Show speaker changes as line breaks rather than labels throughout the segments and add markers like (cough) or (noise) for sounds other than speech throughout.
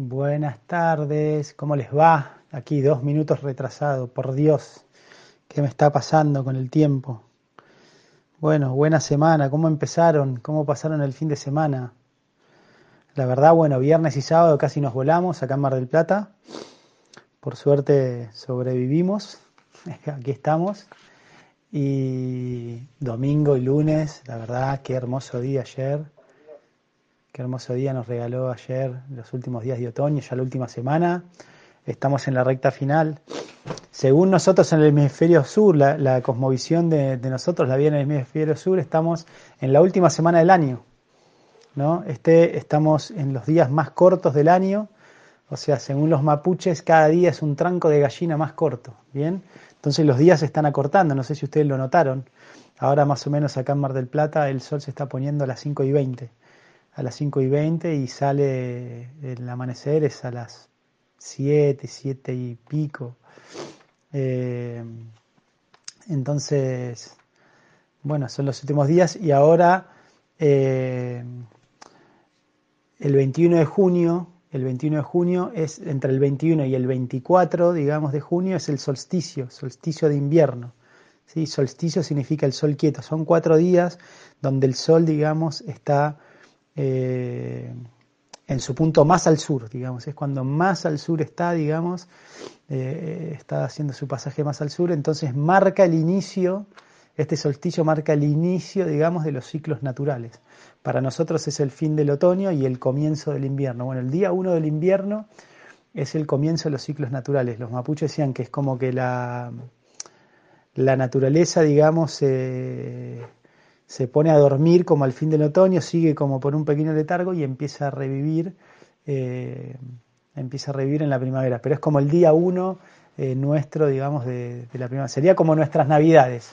Buenas tardes, ¿cómo les va? Aquí dos minutos retrasado, por Dios, ¿qué me está pasando con el tiempo? Bueno, buena semana, ¿cómo empezaron? ¿Cómo pasaron el fin de semana? La verdad, bueno, viernes y sábado casi nos volamos acá en Mar del Plata. Por suerte sobrevivimos, (laughs) aquí estamos. Y domingo y lunes, la verdad, qué hermoso día ayer Qué hermoso día nos regaló ayer los últimos días de otoño, ya la última semana. Estamos en la recta final. Según nosotros en el hemisferio sur, la, cosmovisión de, nosotros, la vida en el hemisferio sur, estamos en la última semana del año. ¿no? Este, estamos en los días más cortos del año. O sea, según los mapuches, cada día es un tranco de gallina más corto. ¿Bien? Entonces los días se están acortando. No sé si ustedes lo notaron. Ahora más o menos acá en Mar del Plata el sol se está poniendo a las 5 y 20 a las 5 y 20 y sale el amanecer es a las 7, 7 y pico. Eh, entonces, bueno, son los últimos días y ahora eh, el 21 de junio, el 21 de junio es entre el 21 y el 24, digamos, de junio es el solsticio, solsticio de invierno. ¿sí? Solsticio significa el sol quieto. Son cuatro días donde el sol, digamos, está eh, en su punto más al sur, digamos, es cuando más al sur está, digamos, eh, está haciendo su pasaje más al sur, entonces marca el inicio, este solsticio marca el inicio, digamos, de los ciclos naturales. Para nosotros es el fin del otoño y el comienzo del invierno. Bueno, el día uno del invierno es el comienzo de los ciclos naturales. Los mapuches decían que es como que la, la naturaleza, digamos, eh, se pone a dormir como al fin del otoño, sigue como por un pequeño letargo y empieza a revivir, eh, empieza a revivir en la primavera. Pero es como el día uno eh, nuestro, digamos, de, la primavera. Sería como nuestras navidades.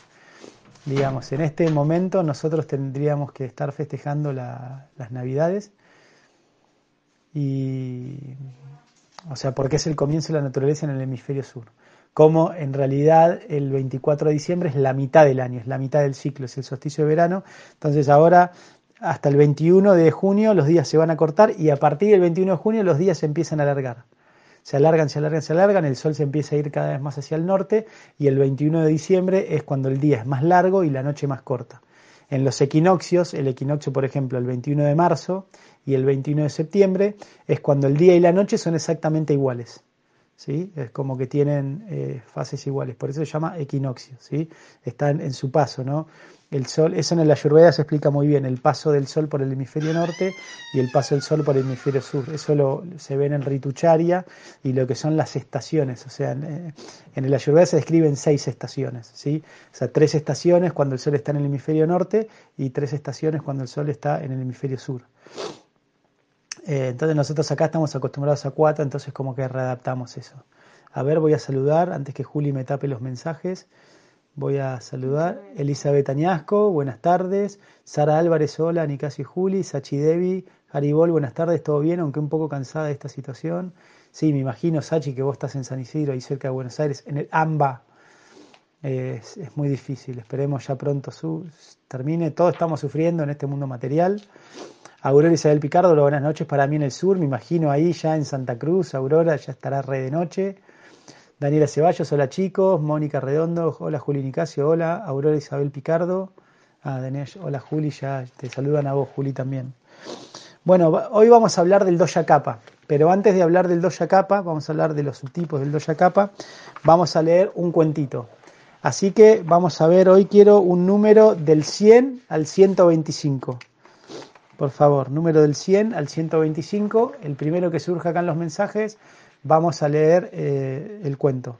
Digamos, en este momento nosotros tendríamos que estar festejando las navidades. Y, o sea, porque es el comienzo de la naturaleza en el hemisferio sur como en realidad el 24 de diciembre es la mitad del año, es la mitad del ciclo, es el solsticio de verano. Entonces ahora hasta el 21 de junio los días se van a cortar y a partir del 21 de junio los días se empiezan a alargar. Se alargan, se alargan, se alargan, el sol se empieza a ir cada vez más hacia el norte y el 21 de diciembre es cuando el día es más largo y la noche más corta. En los equinoccios, el equinoccio por ejemplo el 21 de marzo y el 21 de septiembre, es cuando el día y la noche son exactamente iguales. ¿Sí? Es como que tienen eh, fases iguales, por eso se llama equinoccio, ¿sí? Están en su paso, ¿no? El sol, eso en la Ayurveda se explica muy bien, el paso del sol por el hemisferio norte y el paso del sol por el hemisferio sur. Eso lo, se ve en el Ritucharia y lo que son las estaciones, o sea, en, en el Ayurveda se describen seis estaciones, ¿sí? O sea, tres estaciones cuando el sol está en el hemisferio norte y tres estaciones cuando el sol está en el hemisferio sur. Eh, entonces nosotros acá estamos acostumbrados a cuatro, entonces como que readaptamos eso. A ver, voy a saludar antes que Juli me tape los mensajes. Voy a saludar Elizabeth Añasco, buenas tardes. Sara Álvarez, hola, Nicasio y Juli. Sachi Devi, Haribol, buenas tardes, ¿todo bien? Aunque un poco cansada de esta situación. Sí, me imagino, Sachi, que vos estás en San Isidro, ahí cerca de Buenos Aires, en el AMBA. Es, es muy difícil, esperemos ya pronto su, termine. Todos estamos sufriendo en este mundo material. Aurora Isabel Picardo, buenas noches para mí en el sur, me imagino ahí ya en Santa Cruz, Aurora ya estará re de noche. Daniela Ceballos, hola chicos, Mónica Redondo, hola Juli Nicasio, hola, Aurora Isabel Picardo, ah, Daniel, hola Juli, ya te saludan a vos Juli también. Bueno, hoy vamos a hablar del doya capa, pero antes de hablar del doya capa, vamos a hablar de los subtipos del doya capa, vamos a leer un cuentito. Así que vamos a ver, hoy quiero un número del 100 al 125. Por favor, número del 100 al 125, el primero que surja acá en los mensajes, vamos a leer eh, el cuento.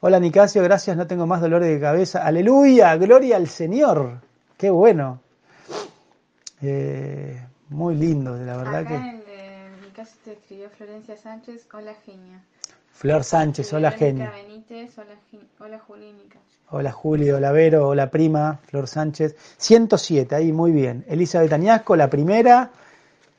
Hola Nicasio, gracias, no tengo más dolores de cabeza. Aleluya, gloria al Señor. Qué bueno. Eh, muy lindo, de la verdad
acá
que...
En el te escribió Florencia Sánchez, hola genia.
Flor Sánchez, hola genia.
Benítez, hola, hola Juli Nicasio.
Hola Julio, hola Vero, hola prima, Flor Sánchez. 107, ahí muy bien. Elizabeth Añasco, la primera.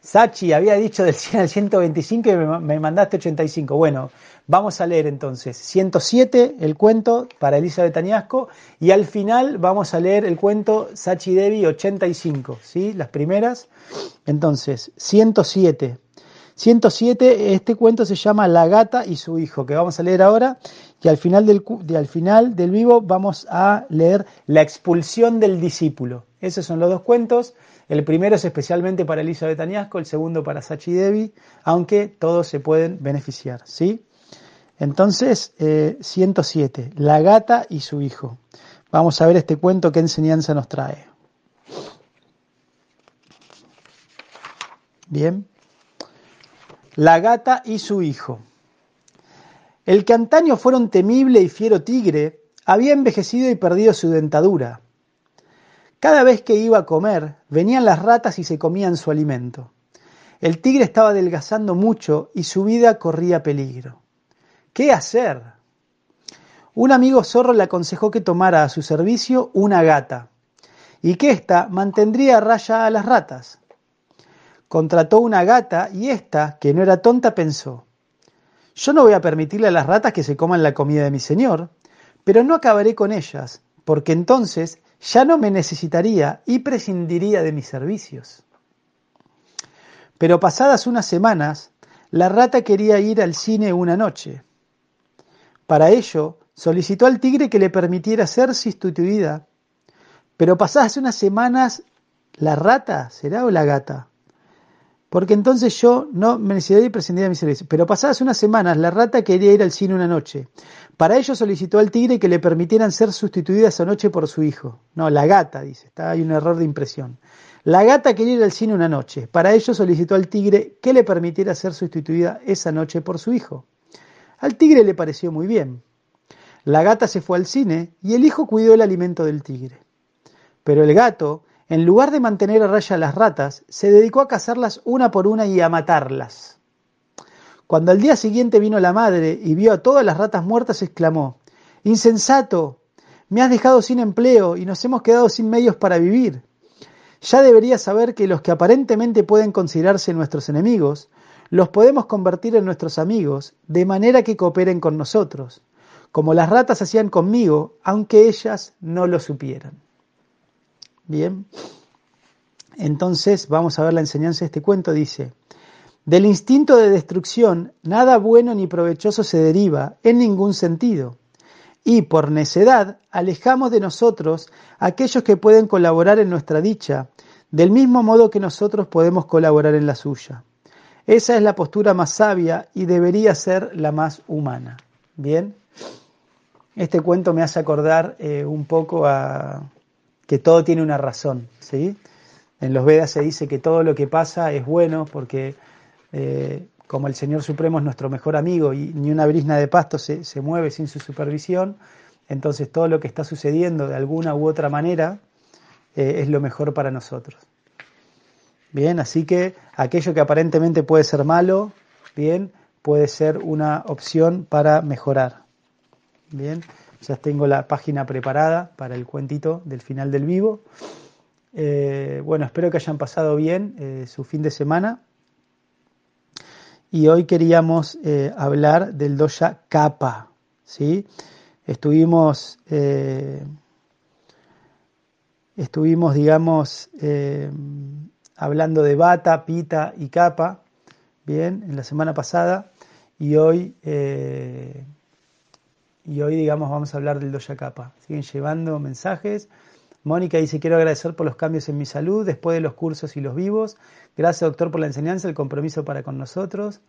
Sachi había dicho del 100 al 125 y me mandaste 85. Bueno, vamos a leer entonces 107, el cuento para Elizabeth Añasco, y al final vamos a leer el cuento Sachi Devi 85, ¿sí? Las primeras. Entonces, 107. 107, este cuento se llama La gata y su hijo, que vamos a leer ahora, y al final del, al final del vivo vamos a leer La expulsión del discípulo. Esos son los dos cuentos. El primero es especialmente para Elizabeth Añasco, el segundo para Sachi Devi, aunque todos se pueden beneficiar, ¿sí? Entonces, 107, eh, La gata y su hijo. Vamos a ver este cuento, qué enseñanza nos trae. Bien. La gata y su hijo. El que antaño fuera un temible y fiero tigre, había envejecido y perdido su dentadura. Cada vez que iba a comer, venían las ratas y se comían su alimento. El tigre estaba adelgazando mucho y su vida corría peligro. ¿Qué hacer? Un amigo zorro le aconsejó que tomara a su servicio una gata y que ésta mantendría a raya a las ratas. Contrató una gata y ésta, que no era tonta, pensó, yo no voy a permitirle a las ratas que se coman la comida de mi señor, pero no acabaré con ellas, porque entonces ya no me necesitaría y prescindiría de mis servicios. Pero pasadas unas semanas, la rata quería ir al cine una noche. Para ello, solicitó al tigre que le permitiera ser sustituida. Pero pasadas unas semanas, ¿la rata será o la gata? Porque entonces yo no me necesitaría y de mi servicio. Pero pasadas unas semanas, la rata quería ir al cine una noche. Para ello solicitó al tigre que le permitieran ser sustituida esa noche por su hijo. No, la gata, dice. Está, hay un error de impresión. La gata quería ir al cine una noche. Para ello solicitó al tigre que le permitiera ser sustituida esa noche por su hijo. Al tigre le pareció muy bien. La gata se fue al cine y el hijo cuidó el alimento del tigre. Pero el gato, en lugar de mantener a raya a las ratas, se dedicó a cazarlas una por una y a matarlas. Cuando al día siguiente vino la madre y vio a todas las ratas muertas, exclamó, Insensato, me has dejado sin empleo y nos hemos quedado sin medios para vivir. Ya deberías saber que los que aparentemente pueden considerarse nuestros enemigos los podemos convertir en nuestros amigos, de manera que cooperen con nosotros, como las ratas hacían conmigo, aunque ellas no lo supieran. Bien, entonces vamos a ver la enseñanza de este cuento. Dice, del instinto de destrucción nada bueno ni provechoso se deriva en ningún sentido. Y por necedad alejamos de nosotros aquellos que pueden colaborar en nuestra dicha, del mismo modo que nosotros podemos colaborar en la suya. Esa es la postura más sabia y debería ser la más humana. Bien, este cuento me hace acordar eh, un poco a que todo tiene una razón. ¿sí? En los Vedas se dice que todo lo que pasa es bueno porque eh, como el Señor Supremo es nuestro mejor amigo y ni una brisna de pasto se, se mueve sin su supervisión, entonces todo lo que está sucediendo de alguna u otra manera eh, es lo mejor para nosotros. Bien, así que aquello que aparentemente puede ser malo, bien, puede ser una opción para mejorar. Bien, ya tengo la página preparada para el cuentito del final del vivo. Eh, bueno, espero que hayan pasado bien eh, su fin de semana. Y hoy queríamos eh, hablar del doya Kappa. ¿sí? Estuvimos, estuvimos, digamos, hablando de bata, pita y capa, bien, en la semana pasada, y hoy, y hoy digamos, vamos a hablar del doya capa. Siguen llevando mensajes. Mónica dice, quiero agradecer por los cambios en mi salud después de los cursos y los vivos. Gracias, doctor, por la enseñanza, el compromiso para con nosotros.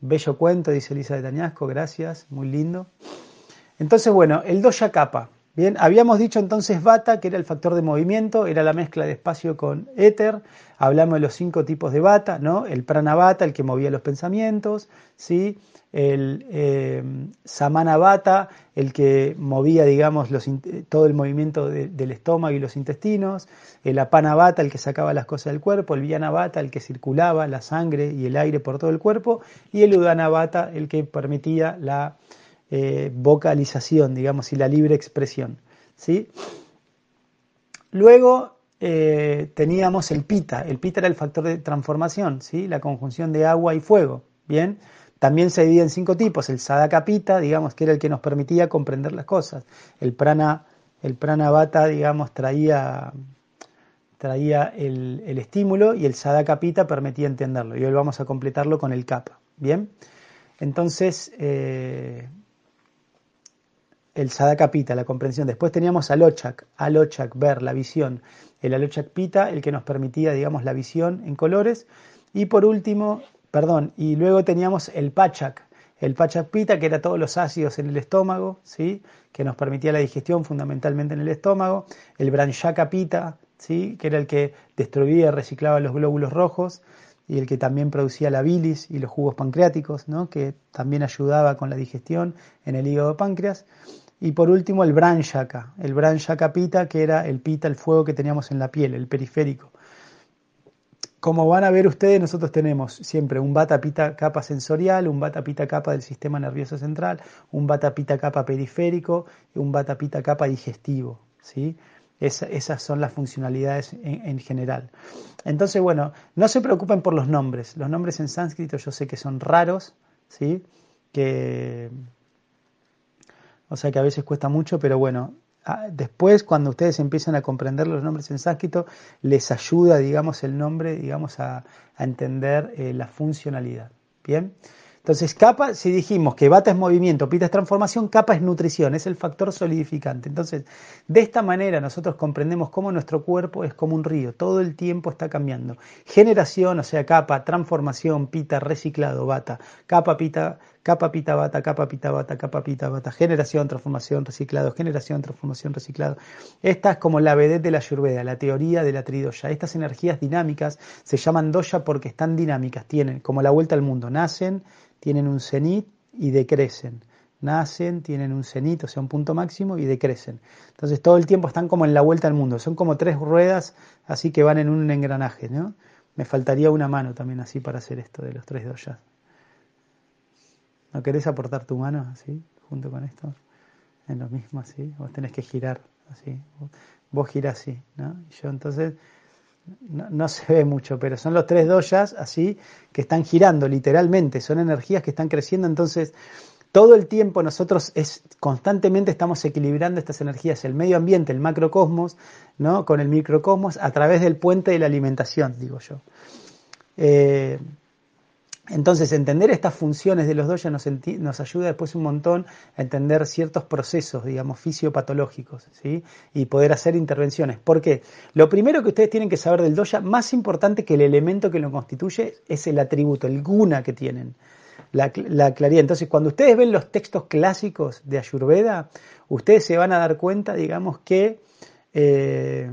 Bello cuento, dice Elisa de Tañasco, gracias, muy lindo. Entonces, bueno, el doya capa. Bien, habíamos dicho entonces bata, que era el factor de movimiento, era la mezcla de espacio con éter. Hablamos de los cinco tipos de bata, ¿no? El pranavata, el que movía los pensamientos, ¿sí? El eh, samana el que movía, digamos, todo el movimiento del estómago y los intestinos. El apanavata, el que sacaba las cosas del cuerpo. El vyanavata, el que circulaba la sangre y el aire por todo el cuerpo. Y el udanavata, el que permitía la eh, vocalización, digamos, y la libre expresión. ¿sí? Luego eh, teníamos el pita. El pita era el factor de transformación, ¿sí? la conjunción de agua y fuego. Bien, también se divide en cinco tipos. El sadaka pita, digamos, que era el que nos permitía comprender las cosas. El prana, el prana digamos, traía, traía el, estímulo y el sadaka pita permitía entenderlo. Y hoy vamos a completarlo con el kappa. Bien, entonces eh, el sadaka pita, la comprensión. Después teníamos alochak, alochak, ver, la visión. El alochak pita, el que nos permitía, digamos, la visión en colores. Y por último, perdón, y luego teníamos el pachak, el pachak pita, que era todos los ácidos en el estómago, ¿sí? que nos permitía la digestión fundamentalmente en el estómago. El branchaka pita, ¿sí? que era el que destruía y reciclaba los glóbulos rojos y el que también producía la bilis y los jugos pancreáticos, ¿no? que también ayudaba con la digestión en el hígado páncreas. Y por último el Branchaka, el Branchaka pita, que era el pita, el fuego que teníamos en la piel, el periférico. Como van a ver ustedes, nosotros tenemos siempre un bata pita capa sensorial, un bata pita capa del sistema nervioso central, un bata pita capa periférico y un bata pita capa digestivo. ¿sí? esas son las funcionalidades en, en, general. Entonces, bueno, no se preocupen por los nombres. Los nombres en sánscrito yo sé que son raros, ¿sí? que o sea que a veces cuesta mucho, pero bueno, ah, después cuando ustedes empiezan a comprender los nombres en sánscrito, les ayuda, digamos, el nombre, digamos, a, entender eh, la funcionalidad. Bien. Entonces, capa, si dijimos que bata es movimiento, pita es transformación, capa es nutrición, es el factor solidificante. Entonces, de esta manera nosotros comprendemos cómo nuestro cuerpo es como un río, todo el tiempo está cambiando. Generación, o sea, capa, transformación, pita, reciclado, bata, capa, pita, capa, pita, bata, capa, pita, bata, capa, pita, bata, generación, transformación, reciclado, generación, transformación, reciclado. Esta es como la vedette de la Ayurveda, la teoría de la tridoya. Estas energías dinámicas se llaman doya porque están dinámicas, tienen como la vuelta al mundo, nacen, tienen un cenit y decrecen. Nacen, tienen un cenit, o sea, un punto máximo y decrecen. Entonces todo el tiempo están como en la vuelta al mundo. Son como tres ruedas así que van en un engranaje, ¿no? Me faltaría una mano también así para hacer esto de los tres doyas. ¿No querés aportar tu mano así, junto con esto? En lo mismo así. Vos tenés que girar así. Vos girás así, ¿no? Y yo entonces no, se ve mucho, pero son los tres doyas así que están girando literalmente, son energías que están creciendo, entonces todo el tiempo nosotros es, constantemente estamos equilibrando estas energías, el medio ambiente, el macrocosmos, ¿no? con el microcosmos a través del puente de la alimentación, digo yo. Eh, entonces, entender estas funciones de los doyas nos, ayuda después un montón a entender ciertos procesos, digamos, fisiopatológicos, ¿sí? Y poder hacer intervenciones. ¿Por qué? Lo primero que ustedes tienen que saber del doya, más importante que el elemento que lo constituye, es el atributo, el guna que tienen, la, claridad. Entonces, cuando ustedes ven los textos clásicos de Ayurveda, ustedes se van a dar cuenta, digamos, que... Eh,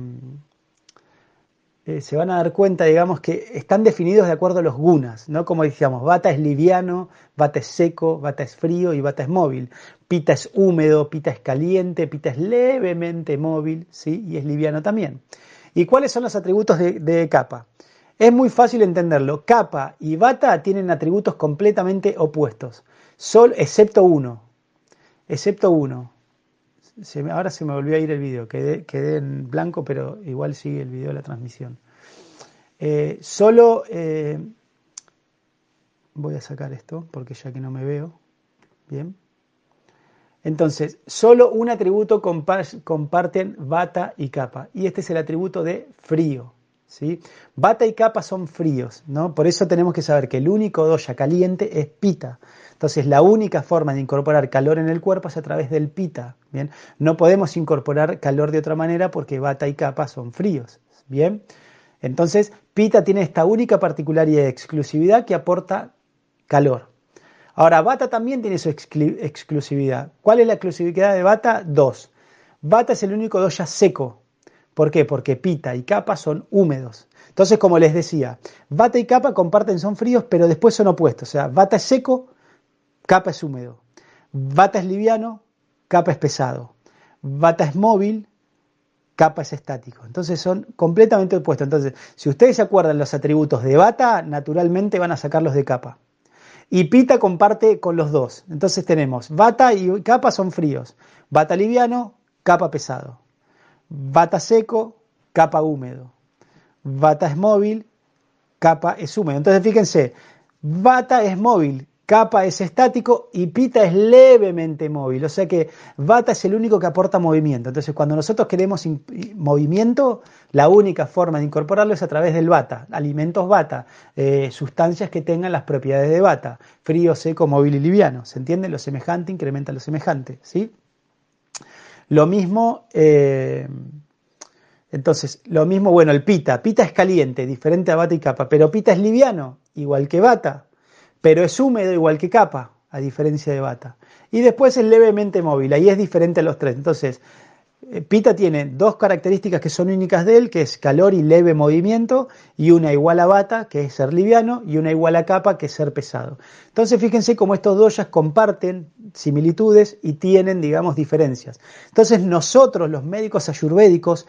eh, se van a dar cuenta, digamos, que están definidos de acuerdo a los gunas, ¿no? Como decíamos, bata es liviano, bata es seco, bata es frío y bata es móvil. Pita es húmedo, pita es caliente, pita es levemente móvil, ¿sí? Y es liviano también. ¿Y cuáles son los atributos de, de capa? Es muy fácil entenderlo. Capa y bata tienen atributos completamente opuestos, Sol, excepto uno. Excepto uno ahora se me volvió a ir el video, quedé, quedé, en blanco, pero igual sigue el video de la transmisión. Eh, solo eh, voy a sacar esto porque ya que no me veo. Bien. Entonces, solo un atributo comparten bata y capa. Y este es el atributo de frío. ¿sí? Bata y capa son fríos, ¿no? Por eso tenemos que saber que el único doya caliente es pita. Entonces, la única forma de incorporar calor en el cuerpo es a través del pita. Bien, no podemos incorporar calor de otra manera porque bata y capa son fríos. Bien, entonces pita tiene esta única particularidad y exclusividad que aporta calor. Ahora, bata también tiene su exclusividad. ¿Cuál es la exclusividad de bata? Dos. Bata es el único doya seco. ¿Por qué? Porque pita y capa son húmedos. Entonces, como les decía, bata y capa comparten, son fríos, pero después son opuestos. O sea, bata es seco, Capa es húmedo. Bata es liviano, capa es pesado. Bata es móvil, capa es estático. Entonces son completamente opuestos. Entonces, si ustedes se acuerdan los atributos de bata, naturalmente van a sacarlos de capa. Y pita comparte con los dos. Entonces tenemos bata y capa son fríos. Bata liviano, capa pesado. Bata seco, capa húmedo. Bata es móvil, capa es húmedo. Entonces fíjense, bata es móvil, Kappa es estático y Pita es levemente móvil, o sea que Vata es el único que aporta movimiento. Entonces, cuando nosotros queremos movimiento, la única forma de incorporarlo es a través del Vata, alimentos Vata, eh, sustancias que tengan las propiedades de Vata, frío, seco, móvil y liviano. ¿Se entiende? Lo semejante incrementa lo semejante, ¿sí? Lo mismo, eh, entonces, lo mismo, bueno, el Pita. Pita es caliente, diferente a Vata y Kappa, pero Pita es liviano, igual que Vata pero es húmedo igual que capa, a diferencia de bata. Y después es levemente móvil, ahí es diferente a los tres. Entonces, eh, Pita tiene dos características que son únicas de él, que es calor y leve movimiento, y una igual a bata, que es ser liviano, y una igual a capa, que es ser pesado. Entonces, fíjense cómo estos dos ya comparten similitudes y tienen, digamos, diferencias. Entonces, nosotros, los médicos ayurvédicos,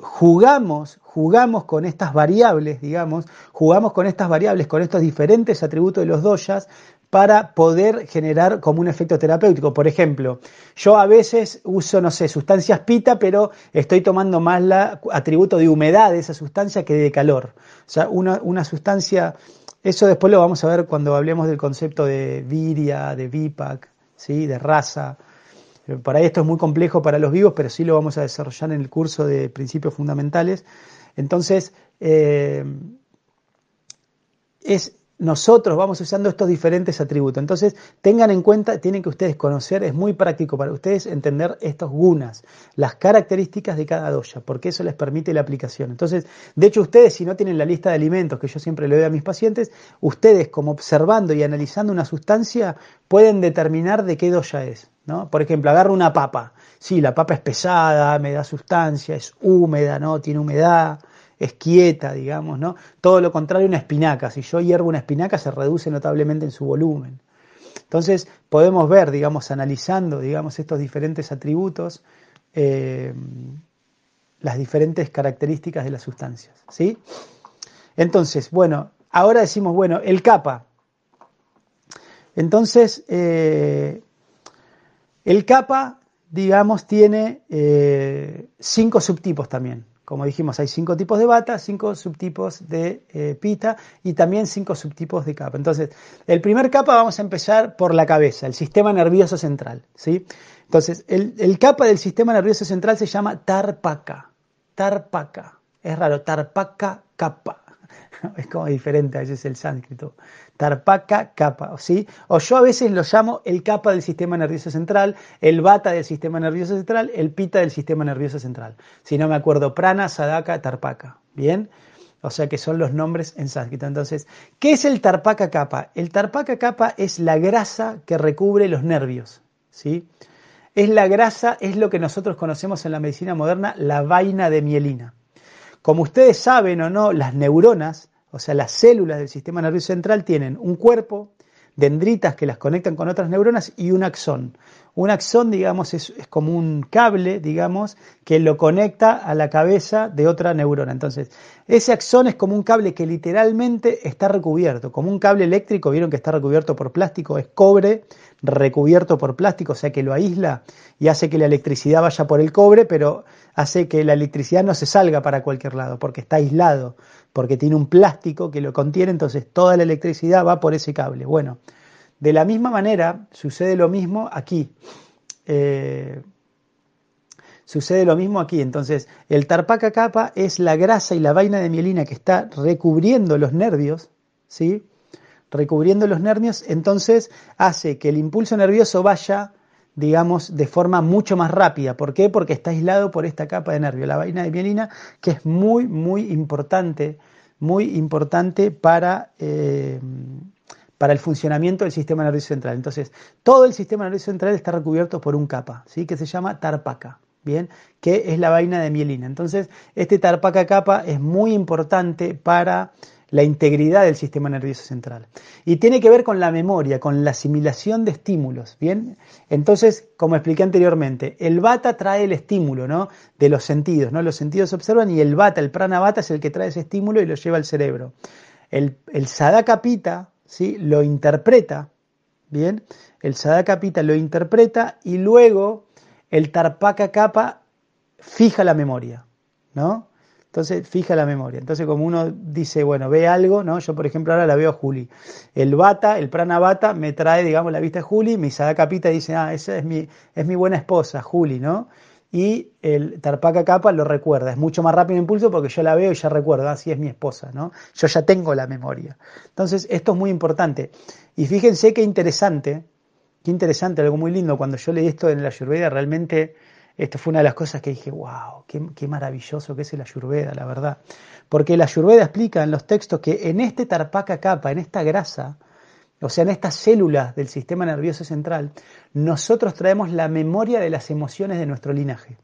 jugamos, jugamos con estas variables, digamos, jugamos con estas variables, con estos diferentes atributos de los doyas para poder generar como un efecto terapéutico. Por ejemplo, yo a veces uso, no sé, sustancias pita, pero estoy tomando más el atributo de humedad de esa sustancia que de calor. O sea, una, una sustancia, eso después lo vamos a ver cuando hablemos del concepto de viria, de vipac, ¿sí? de raza. Para esto es muy complejo para los vivos, pero sí lo vamos a desarrollar en el curso de principios fundamentales. Entonces, eh, es nosotros vamos usando estos diferentes atributos. Entonces, tengan en cuenta, tienen que ustedes conocer, es muy práctico para ustedes entender estos gunas, las características de cada doya, porque eso les permite la aplicación. Entonces, de hecho, ustedes, si no tienen la lista de alimentos que yo siempre le doy a mis pacientes, ustedes, como observando y analizando una sustancia, pueden determinar de qué doya es. ¿no? Por ejemplo, agarro una papa. Sí, la papa es pesada, me da sustancia, es húmeda, ¿no? Tiene humedad es quieta, digamos, ¿no? Todo lo contrario una espinaca. Si yo hiervo una espinaca se reduce notablemente en su volumen. Entonces podemos ver, digamos, analizando, digamos, estos diferentes atributos, eh, las diferentes características de las sustancias, ¿sí? Entonces, bueno, ahora decimos, bueno, el capa. Entonces, eh, el capa, digamos, tiene eh, cinco subtipos también. Como dijimos, hay cinco tipos de bata, cinco subtipos de eh, pita y también cinco subtipos de capa. Entonces, el primer capa vamos a empezar por la cabeza, el sistema nervioso central. ¿sí? Entonces, el, el capa del sistema nervioso central se llama tarpaca. Tarpaca. Es raro, tarpaca capa. (laughs) Es como diferente a veces el sánscrito. Tarpaca capa, ¿sí? O yo a veces lo llamo el capa del sistema nervioso central, el bata del sistema nervioso central, el pita del sistema nervioso central. Si no me acuerdo, prana, sadaka, tarpaca. ¿Bien? O sea que son los nombres en sánscrito. Entonces, ¿qué es el tarpaca capa? El tarpaca capa es la grasa que recubre los nervios, ¿sí? Es la grasa, es lo que nosotros conocemos en la medicina moderna, la vaina de mielina. Como ustedes saben o no, las neuronas o sea, las células del sistema nervioso central tienen un cuerpo, dendritas que las conectan con otras neuronas y un axón. Un axón, digamos, es, como un cable, digamos, que lo conecta a la cabeza de otra neurona. Entonces, ese axón es como un cable que literalmente está recubierto, como un cable eléctrico, vieron que está recubierto por plástico, es cobre recubierto por plástico, o sea que lo aísla y hace que la electricidad vaya por el cobre, pero hace que la electricidad no se salga para cualquier lado, porque está aislado porque tiene un plástico que lo contiene, entonces toda la electricidad va por ese cable. Bueno, de la misma manera sucede lo mismo aquí. Eh, sucede lo mismo aquí. Entonces, el tarpaca capa es la grasa y la vaina de mielina que está recubriendo los nervios, ¿sí? Recubriendo los nervios, entonces hace que el impulso nervioso vaya digamos, de forma mucho más rápida. ¿Por qué? Porque está aislado por esta capa de nervio, la vaina de mielina, que es muy, muy importante, muy importante para, eh, para el funcionamiento del sistema nervioso central. Entonces, todo el sistema nervioso central está recubierto por un capa, ¿sí? que se llama tarpaca. Bien, que es la vaina de mielina. Entonces, este tarpaca capa es muy importante para la integridad del sistema nervioso central. Y tiene que ver con la memoria, con la asimilación de estímulos, ¿bien? Entonces, como expliqué anteriormente, el bata trae el estímulo, ¿no? De los sentidos, ¿no? Los sentidos observan y el bata, el prana bata es el que trae ese estímulo y lo lleva al cerebro. El, el sadaka pita, ¿sí? Lo interpreta, ¿bien? El sadaka pita lo interpreta y luego el tarpaka capa fija la memoria, ¿no? Entonces, fija la memoria. Entonces, como uno dice, bueno, ve algo, ¿no? Yo, por ejemplo, ahora la veo a Juli. El bata, el prana bata, me trae, digamos, la vista de Juli, mi capita dice, ah, esa es mi, es mi buena esposa, Juli, ¿no? Y el tarpaca capa lo recuerda. Es mucho más rápido el impulso porque yo la veo y ya recuerdo, así ah, es mi esposa, ¿no? Yo ya tengo la memoria. Entonces, esto es muy importante. Y fíjense qué interesante, qué interesante, algo muy lindo. Cuando yo leí esto en la Ayurveda, realmente esto fue una de las cosas que dije, wow, qué, maravilloso que es el Ayurveda, la verdad. Porque la Ayurveda explica en los textos que en este tarpaca capa, en esta grasa, o sea, en estas células del sistema nervioso central, nosotros traemos la memoria de las emociones de nuestro linaje.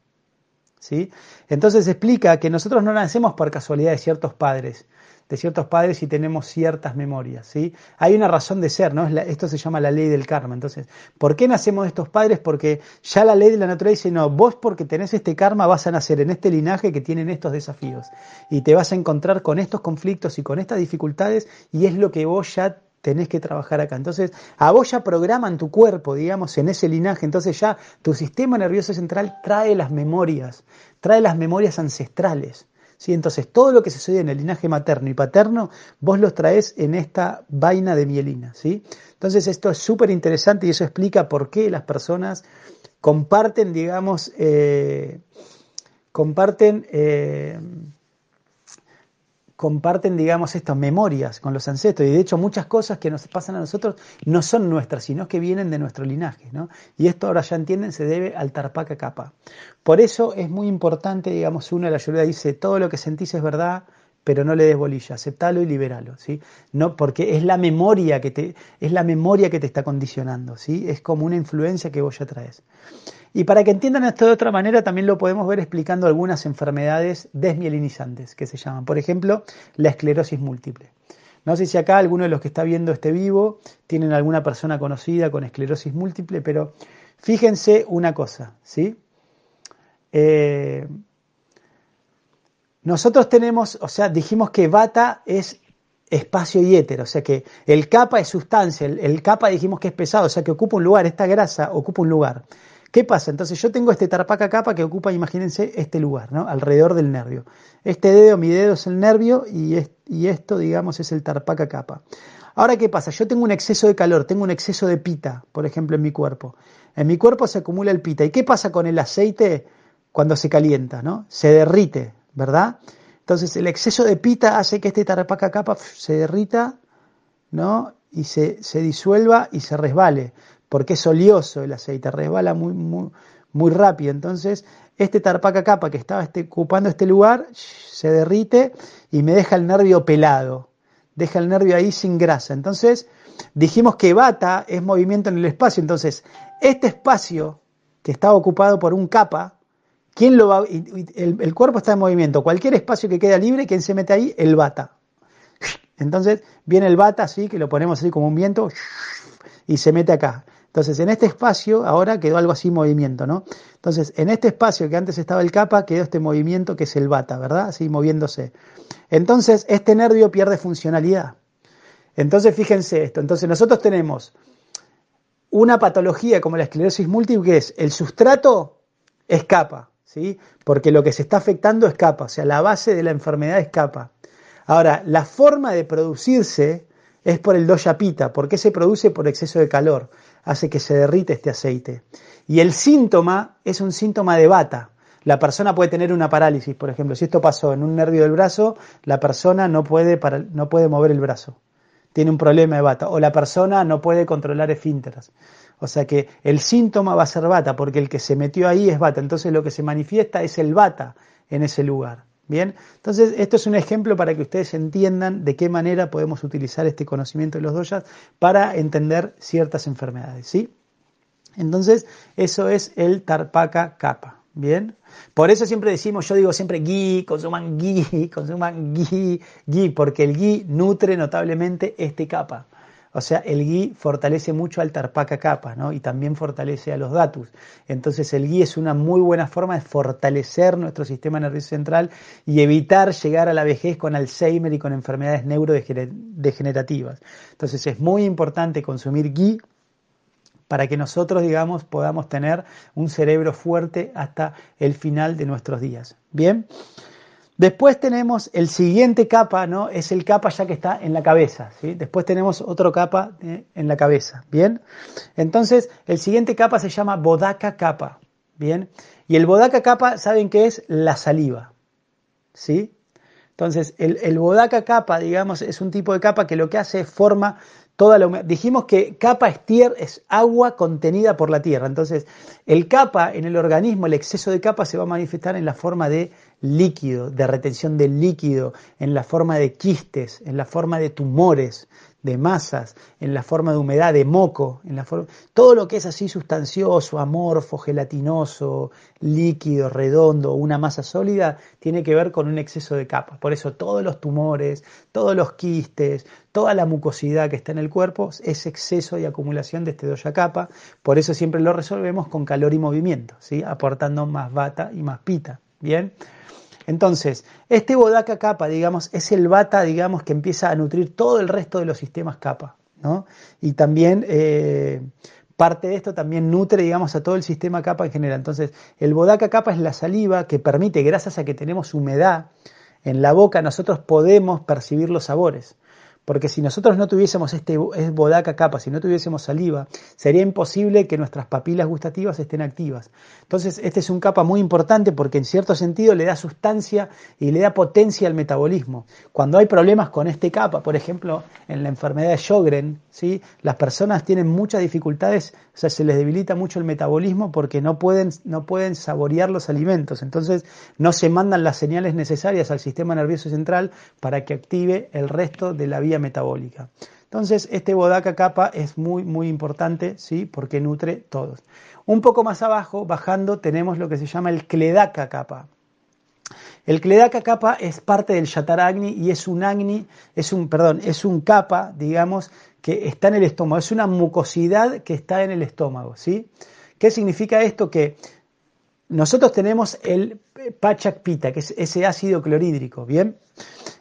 ¿sí? Entonces explica que nosotros no nacemos por casualidad de ciertos padres, de ciertos padres y tenemos ciertas memorias, ¿sí? Hay una razón de ser, ¿no? esto se llama la ley del karma. Entonces, ¿por qué nacemos estos padres? Porque ya la ley de la naturaleza dice, no, vos porque tenés este karma vas a nacer en este linaje que tienen estos desafíos y te vas a encontrar con estos conflictos y con estas dificultades y es lo que vos ya tenés que trabajar acá. Entonces, a vos ya programan tu cuerpo, digamos, en ese linaje. Entonces ya tu sistema nervioso central trae las memorias, trae las memorias ancestrales. ¿Sí? Entonces, todo lo que se sucede en el linaje materno y paterno, vos los traes en esta vaina de mielina. ¿sí? Entonces, esto es súper interesante y eso explica por qué las personas comparten, digamos, eh, comparten... Eh, comparten, digamos, estas memorias con los ancestros. Y de hecho muchas cosas que nos pasan a nosotros no son nuestras, sino que vienen de nuestro linaje. ¿no? Y esto ahora ya entienden, se debe al tarpaca capa. Por eso es muy importante, digamos, uno de la ayuda dice, todo lo que sentís es verdad, pero no le des bolilla, aceptalo y liberalo, ¿sí? No, porque es la memoria que te, es la memoria que te está condicionando, ¿sí? Es como una influencia que vos ya traes. Y para que entiendan esto de otra manera, también lo podemos ver explicando algunas enfermedades desmielinizantes que se llaman. Por ejemplo, la esclerosis múltiple. No sé si acá alguno de los que está viendo este vivo tienen alguna persona conocida con esclerosis múltiple, pero fíjense una cosa, ¿sí? Eh, nosotros tenemos, o sea, dijimos que bata es espacio y éter, o sea que el capa es sustancia, el, el capa dijimos que es pesado, o sea que ocupa un lugar, esta grasa ocupa un lugar. ¿Qué pasa? Entonces yo tengo este tarpaca capa que ocupa, imagínense, este lugar, ¿no? Alrededor del nervio. Este dedo, mi dedo es el nervio y, y esto, digamos, es el tarpaca capa. Ahora, ¿qué pasa? Yo tengo un exceso de calor, tengo un exceso de pita, por ejemplo, en mi cuerpo. En mi cuerpo se acumula el pita. ¿Y qué pasa con el aceite cuando se calienta, ¿no? Se derrite, ¿verdad? Entonces el exceso de pita hace que este tarpaca capa se derrita, ¿no? Y se, se disuelva y se resbale porque es oleoso el aceite, resbala muy, muy, muy rápido. Entonces, este tarpaca capa que estaba este, ocupando este lugar se derrite y me deja el nervio pelado, deja el nervio ahí sin grasa. Entonces, dijimos que bata es movimiento en el espacio. Entonces, este espacio que estaba ocupado por un capa, ¿quién lo va? El, el cuerpo está en movimiento. Cualquier espacio que queda libre, ¿quién se mete ahí? El bata. Entonces, viene el bata así, que lo ponemos así como un viento, y se mete acá. Entonces, en este espacio ahora quedó algo así movimiento, ¿no? Entonces, en este espacio que antes estaba el capa, quedó este movimiento que es el bata, ¿verdad? Así moviéndose. Entonces, este nervio pierde funcionalidad. Entonces, fíjense esto. Entonces, nosotros tenemos una patología como la esclerosis múltiple, que es el sustrato es capa, ¿sí? Porque lo que se está afectando es capa, o sea, la base de la enfermedad es capa. Ahora, la forma de producirse es por el doyapita. ¿Por qué se produce? Por exceso de calor hace que se derrite este aceite. Y el síntoma es un síntoma de bata. La persona puede tener una parálisis, por ejemplo. Si esto pasó en un nervio del brazo, la persona no puede, no puede mover el brazo. Tiene un problema de bata. O la persona no puede controlar esfínteras. O sea que el síntoma va a ser bata, porque el que se metió ahí es bata. Entonces lo que se manifiesta es el bata en ese lugar. Bien, entonces esto es un ejemplo para que ustedes entiendan de qué manera podemos utilizar este conocimiento de los doyas para entender ciertas enfermedades, ¿sí? Entonces, eso es el tarpaca capa, ¿bien? Por eso siempre decimos, yo digo siempre gui, consuman gui, (laughs) consuman gui, gui, porque el gui nutre notablemente este capa. O sea, el gui fortalece mucho al tarpaca capa, ¿no? Y también fortalece a los datus. Entonces el gui es una muy buena forma de fortalecer nuestro sistema nervioso central y evitar llegar a la vejez con Alzheimer y con enfermedades neurodegenerativas. Entonces es muy importante consumir gui para que nosotros, digamos, podamos tener un cerebro fuerte hasta el final de nuestros días. Bien. Después tenemos el siguiente capa, ¿no? Es el capa ya que está en la cabeza, ¿sí? Después tenemos otro capa eh, en la cabeza, ¿bien? Entonces, el siguiente capa se llama Bodaka capa, ¿bien? Y el Bodaka capa, ¿saben qué es? La saliva, ¿sí? Entonces, el, el capa, digamos, es un tipo de capa que lo que hace es forma toda la Dijimos que capa es, es agua contenida por la tierra. Entonces, el capa en el organismo, el exceso de capa se va a manifestar en la forma de líquido, de retención del líquido, en la forma de quistes, en la forma de tumores, de masas, en la forma de humedad, de moco, en la forma, todo lo que es así sustancioso, amorfo, gelatinoso, líquido, redondo, una masa sólida, tiene que ver con un exceso de capa. Por eso todos los tumores, todos los quistes, toda la mucosidad que está en el cuerpo es exceso y acumulación de este doya capa. Por eso siempre lo resolvemos con calor y movimiento, ¿sí? aportando más bata y más pita. Bien. Entonces, este Bodaka capa, digamos, es el bata, digamos, que empieza a nutrir todo el resto de los sistemas capa, ¿no? Y también eh, parte de esto también nutre, digamos, a todo el sistema capa en general. Entonces, el Bodaka capa es la saliva que permite, gracias a que tenemos humedad en la boca, nosotros podemos percibir los sabores. Porque si nosotros no tuviésemos este es bodaca capa, si no tuviésemos saliva, sería imposible que nuestras papilas gustativas estén activas. Entonces, este es un capa muy importante porque en cierto sentido le da sustancia y le da potencia al metabolismo. Cuando hay problemas con este capa, por ejemplo, en la enfermedad de Sjogren, ¿sí? las personas tienen muchas dificultades, o sea, se les debilita mucho el metabolismo porque no pueden, no pueden saborear los alimentos. Entonces, no se mandan las señales necesarias al sistema nervioso central para que active el resto de la vía metabólica. Entonces, este Bodaka capa es muy, muy importante, ¿sí? Porque nutre todos. Un poco más abajo, bajando, tenemos lo que se llama el Kledaka capa. El Kledaka capa es parte del Yataragni y es un agni, es un, perdón, es un capa, digamos, que está en el estómago, es una mucosidad que está en el estómago, ¿sí? ¿Qué significa esto? Que nosotros tenemos el Pachak Pita, que es ese ácido clorhídrico, ¿bien?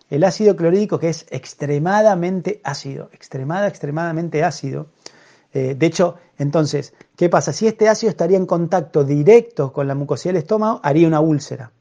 El ácido clorhídrico que es extremadamente ácido, extremada, extremadamente ácido. Eh, de hecho, entonces, ¿qué pasa? Si este ácido estaría en contacto directo con la mucosidad del estómago, haría una úlcera.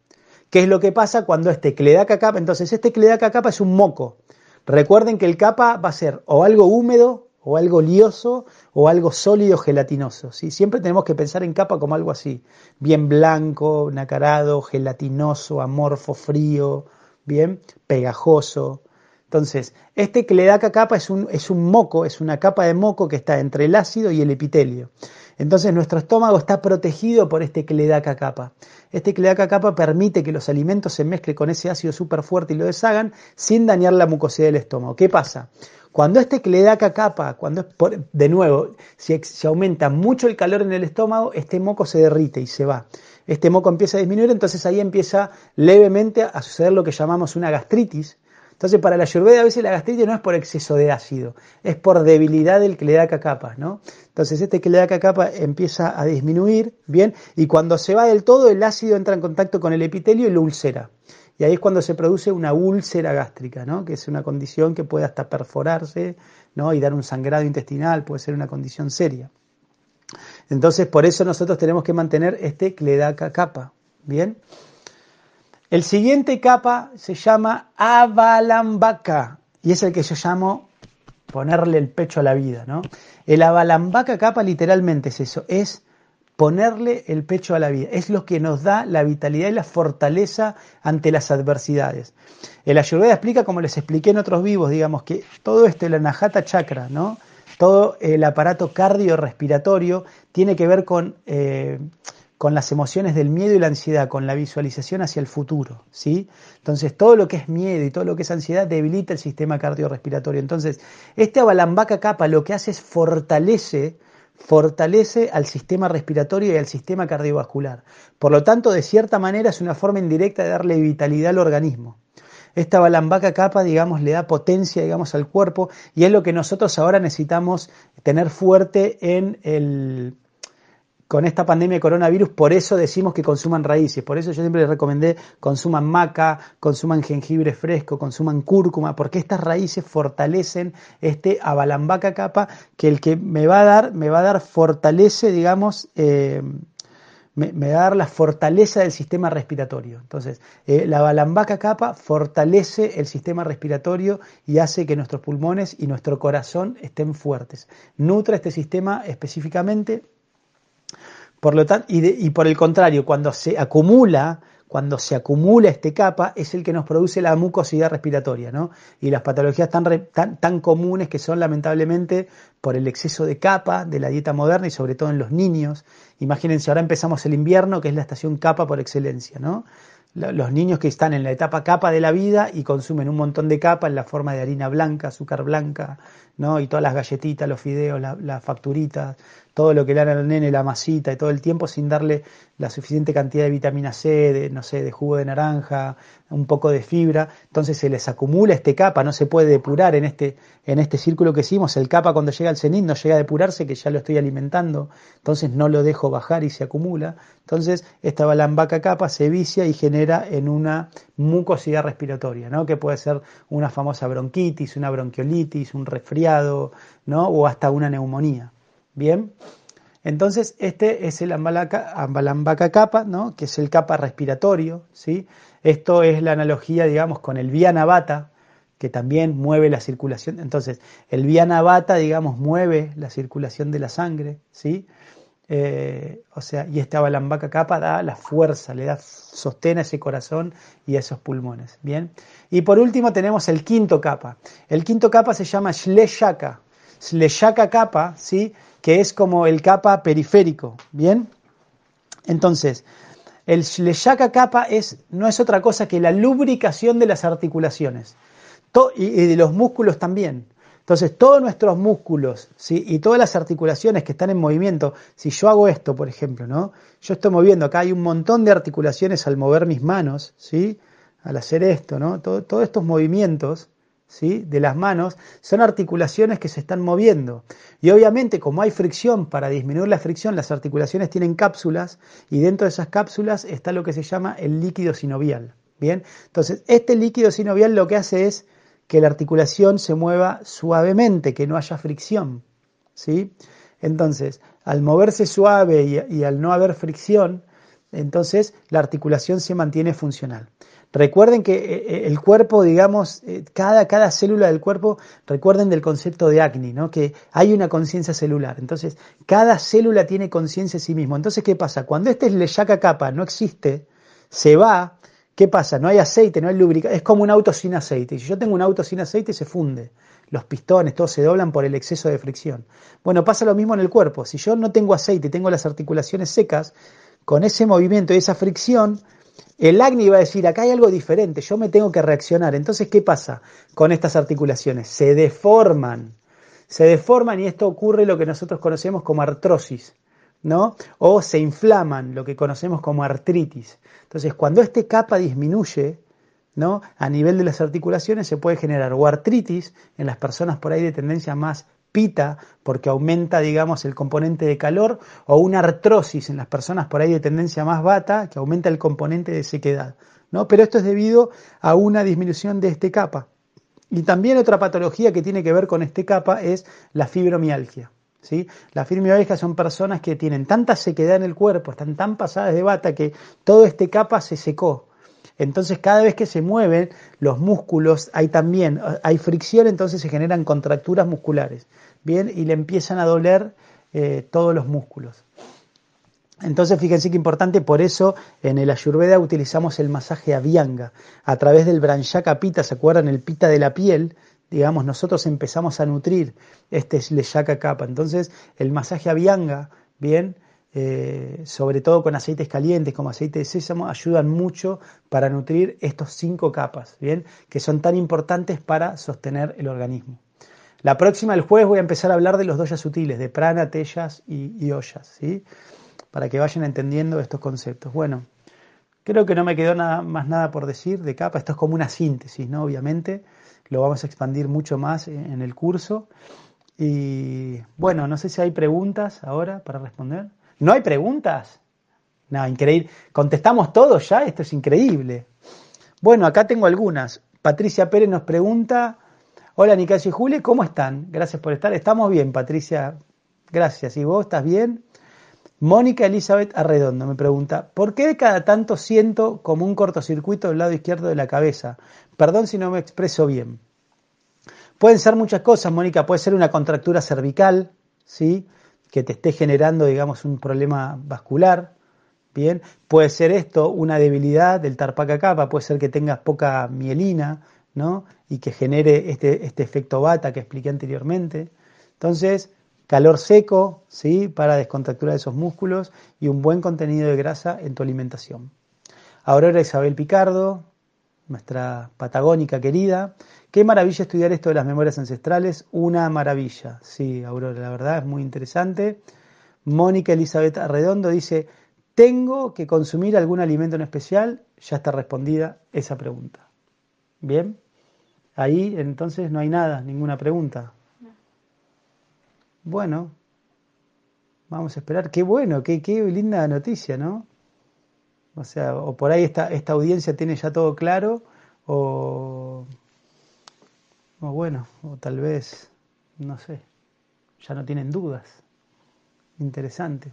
¿Qué es lo que pasa cuando este cledaca capa? Entonces, este cledaca capa es un moco. Recuerden que el capa va a ser o algo húmedo, o algo lioso, o algo sólido gelatinoso. Siempre tenemos que pensar en capa como algo así, bien blanco, nacarado, gelatinoso, amorfo, frío, bien, pegajoso. Entonces, este cledaca capa es un, es un moco, es una capa de moco que está entre el ácido y el epitelio. Entonces nuestro estómago está protegido por este cledaca capa. Este cledaca capa permite que los alimentos se mezclen con ese ácido súper fuerte y lo deshagan sin dañar la mucosidad del estómago. ¿Qué pasa? Cuando este cledaca capa, cuando de nuevo, si aumenta mucho el calor en el estómago, este moco se derrite y se va este moco empieza a disminuir, entonces ahí empieza levemente a suceder lo que llamamos una gastritis. Entonces, para la ayurveda a veces la gastritis no es por exceso de ácido, es por debilidad del que le da capa, ¿no? Entonces, este que le da capa empieza a disminuir, ¿bien? Y cuando se va del todo, el ácido entra en contacto con el epitelio y lo ulcera. Y ahí es cuando se produce una úlcera gástrica, ¿no? Que es una condición que puede hasta perforarse, ¿no? Y dar un sangrado intestinal, puede ser una condición seria. Entonces, por eso nosotros tenemos que mantener este Kledaka capa. Bien. El siguiente capa se llama Avalambaka y es el que yo llamo ponerle el pecho a la vida, ¿no? El Avalambaka capa literalmente es eso, es ponerle el pecho a la vida, es lo que nos da la vitalidad y la fortaleza ante las adversidades. El Ayurveda explica, como les expliqué en otros vivos, digamos, que todo esto, el Anahata Chakra, ¿no? Todo el aparato cardiorrespiratorio tiene que ver con, eh, con las emociones del miedo y la ansiedad, con la visualización hacia el futuro. ¿sí? Entonces, todo lo que es miedo y todo lo que es ansiedad debilita el sistema cardiorrespiratorio. Entonces, este abalambaca capa lo que hace es fortalece fortalece al sistema respiratorio y al sistema cardiovascular. Por lo tanto, de cierta manera es una forma indirecta de darle vitalidad al organismo. Esta balambaca capa, digamos, le da potencia, digamos, al cuerpo y es lo que nosotros ahora necesitamos tener fuerte en el, con esta pandemia de coronavirus, por eso decimos que consuman raíces, por eso yo siempre les recomendé consuman maca, consuman jengibre fresco, consuman cúrcuma, porque estas raíces fortalecen este abalambaca capa que el que me va a dar, me va a dar fortalece, digamos, eh, me, va a dar la fortaleza del sistema respiratorio. Entonces, eh, la balambaca capa fortalece el sistema respiratorio y hace que nuestros pulmones y nuestro corazón estén fuertes. Nutre este sistema específicamente. Por lo tanto, y por el contrario, cuando se acumula cuando se acumula este capa, es el que nos produce la mucosidad respiratoria, ¿no? Y las patologías tan, tan, tan, comunes que son lamentablemente por el exceso de capa de la dieta moderna y sobre todo en los niños. Imagínense, ahora empezamos el invierno, que es la estación capa por excelencia, ¿no? Los niños que están en la etapa capa de la vida y consumen un montón de capa en la forma de harina blanca, azúcar blanca, ¿no? Y todas las galletitas, los fideos, las facturitas, todo lo que le dan al nene, la masita y todo el tiempo sin darle la suficiente cantidad de vitamina C, de, no sé, de jugo de naranja, un poco de fibra, entonces se les acumula este capa, no se puede depurar en este, en este círculo que hicimos, el capa cuando llega al cenit no llega a depurarse, que ya lo estoy alimentando, entonces no lo dejo bajar y se acumula, entonces esta balambaca capa se vicia y genera en una mucosidad respiratoria, ¿no? que puede ser una famosa bronquitis, una bronquiolitis, un resfriado, ¿no? o hasta una neumonía. Bien, entonces este es el ambalambaca capa, ¿no? que es el capa respiratorio. ¿sí? Esto es la analogía, digamos, con el viana bata, que también mueve la circulación. Entonces, el viana bata, digamos, mueve la circulación de la sangre, ¿sí? Eh, o sea, y esta balambaca capa da la fuerza, le da sostén a ese corazón y a esos pulmones. Bien. Y por último tenemos el quinto capa. El quinto capa se llama Shleshaka. Shleshaka capa, ¿sí? que es como el capa periférico, ¿bien? Entonces, el Shleshaka capa es, no es otra cosa que la lubricación de las articulaciones y, de los músculos también. Entonces, todos nuestros músculos ¿sí? y todas las articulaciones que están en movimiento, si yo hago esto, por ejemplo, ¿no? Yo estoy moviendo, acá hay un montón de articulaciones al mover mis manos, ¿sí? Al hacer esto, ¿no? todos estos movimientos de las manos son articulaciones que se están moviendo. Y obviamente, como hay fricción, para disminuir la fricción, las articulaciones tienen cápsulas y dentro de esas cápsulas está lo que se llama el líquido sinovial. Bien, entonces este líquido sinovial lo que hace es que la articulación se mueva suavemente, que no haya fricción. ¿sí? Entonces, al moverse suave y, al no haber fricción, entonces la articulación se mantiene funcional. Recuerden que eh, eh, el cuerpo, digamos, eh, cada, cada célula del cuerpo, recuerden del concepto de acne, ¿no? que hay una conciencia celular. Entonces, cada célula tiene conciencia de sí mismo. Entonces, ¿qué pasa? Cuando este leyaca capa no existe, se va, ¿qué pasa? No hay aceite, no hay lubricante. Es como un auto sin aceite. Si yo tengo un auto sin aceite, se funde. Los pistones, todos se doblan por el exceso de fricción. Bueno, pasa lo mismo en el cuerpo. Si yo no tengo aceite, tengo las articulaciones secas, con ese movimiento y esa fricción, el acné va a decir, acá hay algo diferente, yo me tengo que reaccionar. Entonces, ¿qué pasa con estas articulaciones? Se deforman. Se deforman y esto ocurre lo que nosotros conocemos como artrosis, ¿no? O se inflaman, lo que conocemos como artritis. Entonces, cuando este capa disminuye, ¿no? A nivel de las articulaciones se puede generar o artritis en las personas por ahí de tendencia más pita porque aumenta, digamos, el componente de calor, o una artrosis en las personas por ahí de tendencia más bata, que aumenta el componente de sequedad. Pero esto es debido a una disminución de este capa. Y también otra patología que tiene que ver con este capa es la fibromialgia. ¿Sí? La fibromialgia son personas que tienen tanta sequedad en el cuerpo, están tan pasadas de bata que todo este capa se secó. Entonces cada vez que se mueven los músculos, hay también, hay fricción, entonces se generan contracturas musculares, ¿bien? Y le empiezan a doler eh, todos los músculos. Entonces fíjense que importante, por eso en el Ayurveda utilizamos el masaje avianga, a través del branchaka pita, ¿se acuerdan? El pita de la piel, digamos, nosotros empezamos a nutrir este leyaka capa. Entonces el masaje avianga, ¿bien? Eh, sobre todo con aceites calientes como aceite de sésamo, ayudan mucho para nutrir estos cinco capas, ¿bien? Que son tan importantes para sostener el organismo. La próxima, el jueves, voy a empezar a hablar de los doyas sutiles, de prana, tellas y, ollas, ¿sí? Para que vayan entendiendo estos conceptos. Bueno, creo que no me quedó nada, más nada por decir de capa. Esto es como una síntesis, ¿no? Obviamente, lo vamos a expandir mucho más en el curso. Y bueno, no sé si hay preguntas ahora para responder. ¿No hay preguntas? No, increíble. Contestamos todos ya, esto es increíble. Bueno, acá tengo algunas. Patricia Pérez nos pregunta, hola Nicasio y Juli, ¿cómo están? Gracias por estar. Estamos bien, Patricia. Gracias. ¿Y vos estás bien? Mónica Elizabeth Arredondo me pregunta, ¿por qué de cada tanto siento como un cortocircuito del lado izquierdo de la cabeza? Perdón si no me expreso bien. Pueden ser muchas cosas, Mónica, puede ser una contractura cervical, ¿sí? que te esté generando, digamos, un problema vascular, Bien, puede ser esto una debilidad del tarpaca capa, puede ser que tengas poca mielina, ¿no? Y que genere este, este efecto bata que expliqué anteriormente. Entonces, calor seco, ¿sí? Para descontracturar esos músculos y un buen contenido de grasa en tu alimentación. Aurora Isabel Picardo, nuestra patagónica querida. Qué maravilla estudiar esto de las memorias ancestrales, una maravilla. Sí, Aurora, la verdad es muy interesante. Mónica Elizabeth Arredondo dice, ¿Tengo que consumir algún alimento en especial? Ya está respondida esa pregunta. Bien, ahí entonces no hay nada, ninguna pregunta. Bueno, vamos a esperar. Qué bueno, qué, qué linda noticia, ¿no? O sea, o por ahí esta, esta audiencia tiene ya todo claro, o, o bueno, o tal vez, no sé, ya no tienen dudas. Interesante.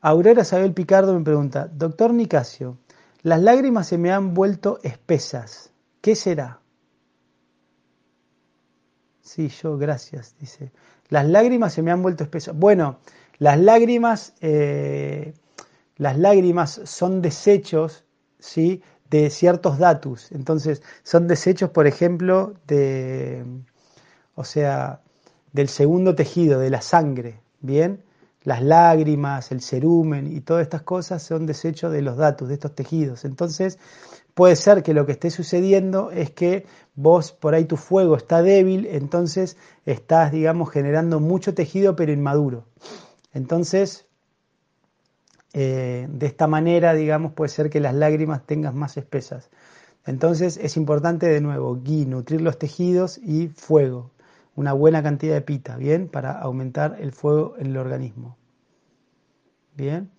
Aurora Isabel Picardo me pregunta, doctor Nicasio, las lágrimas se me han vuelto espesas. ¿Qué será? Sí, yo, gracias, dice. Las lágrimas se me han vuelto espesas. Bueno, las lágrimas, eh, las lágrimas son desechos, ¿sí? De ciertos datos. Entonces, son desechos, por ejemplo, de, o sea, del segundo tejido, de la sangre, ¿bien? las lágrimas, el cerumen y todas estas cosas son desechos de los datos, de estos tejidos. Entonces, puede ser que lo que esté sucediendo es que vos por ahí tu fuego está débil, entonces estás, digamos, generando mucho tejido pero inmaduro. Entonces, eh, de esta manera, digamos, puede ser que las lágrimas tengas más espesas. Entonces es importante de nuevo, gui, nutrir los tejidos y fuego una buena cantidad de pita, ¿bien? Para aumentar el fuego en el organismo. Bien.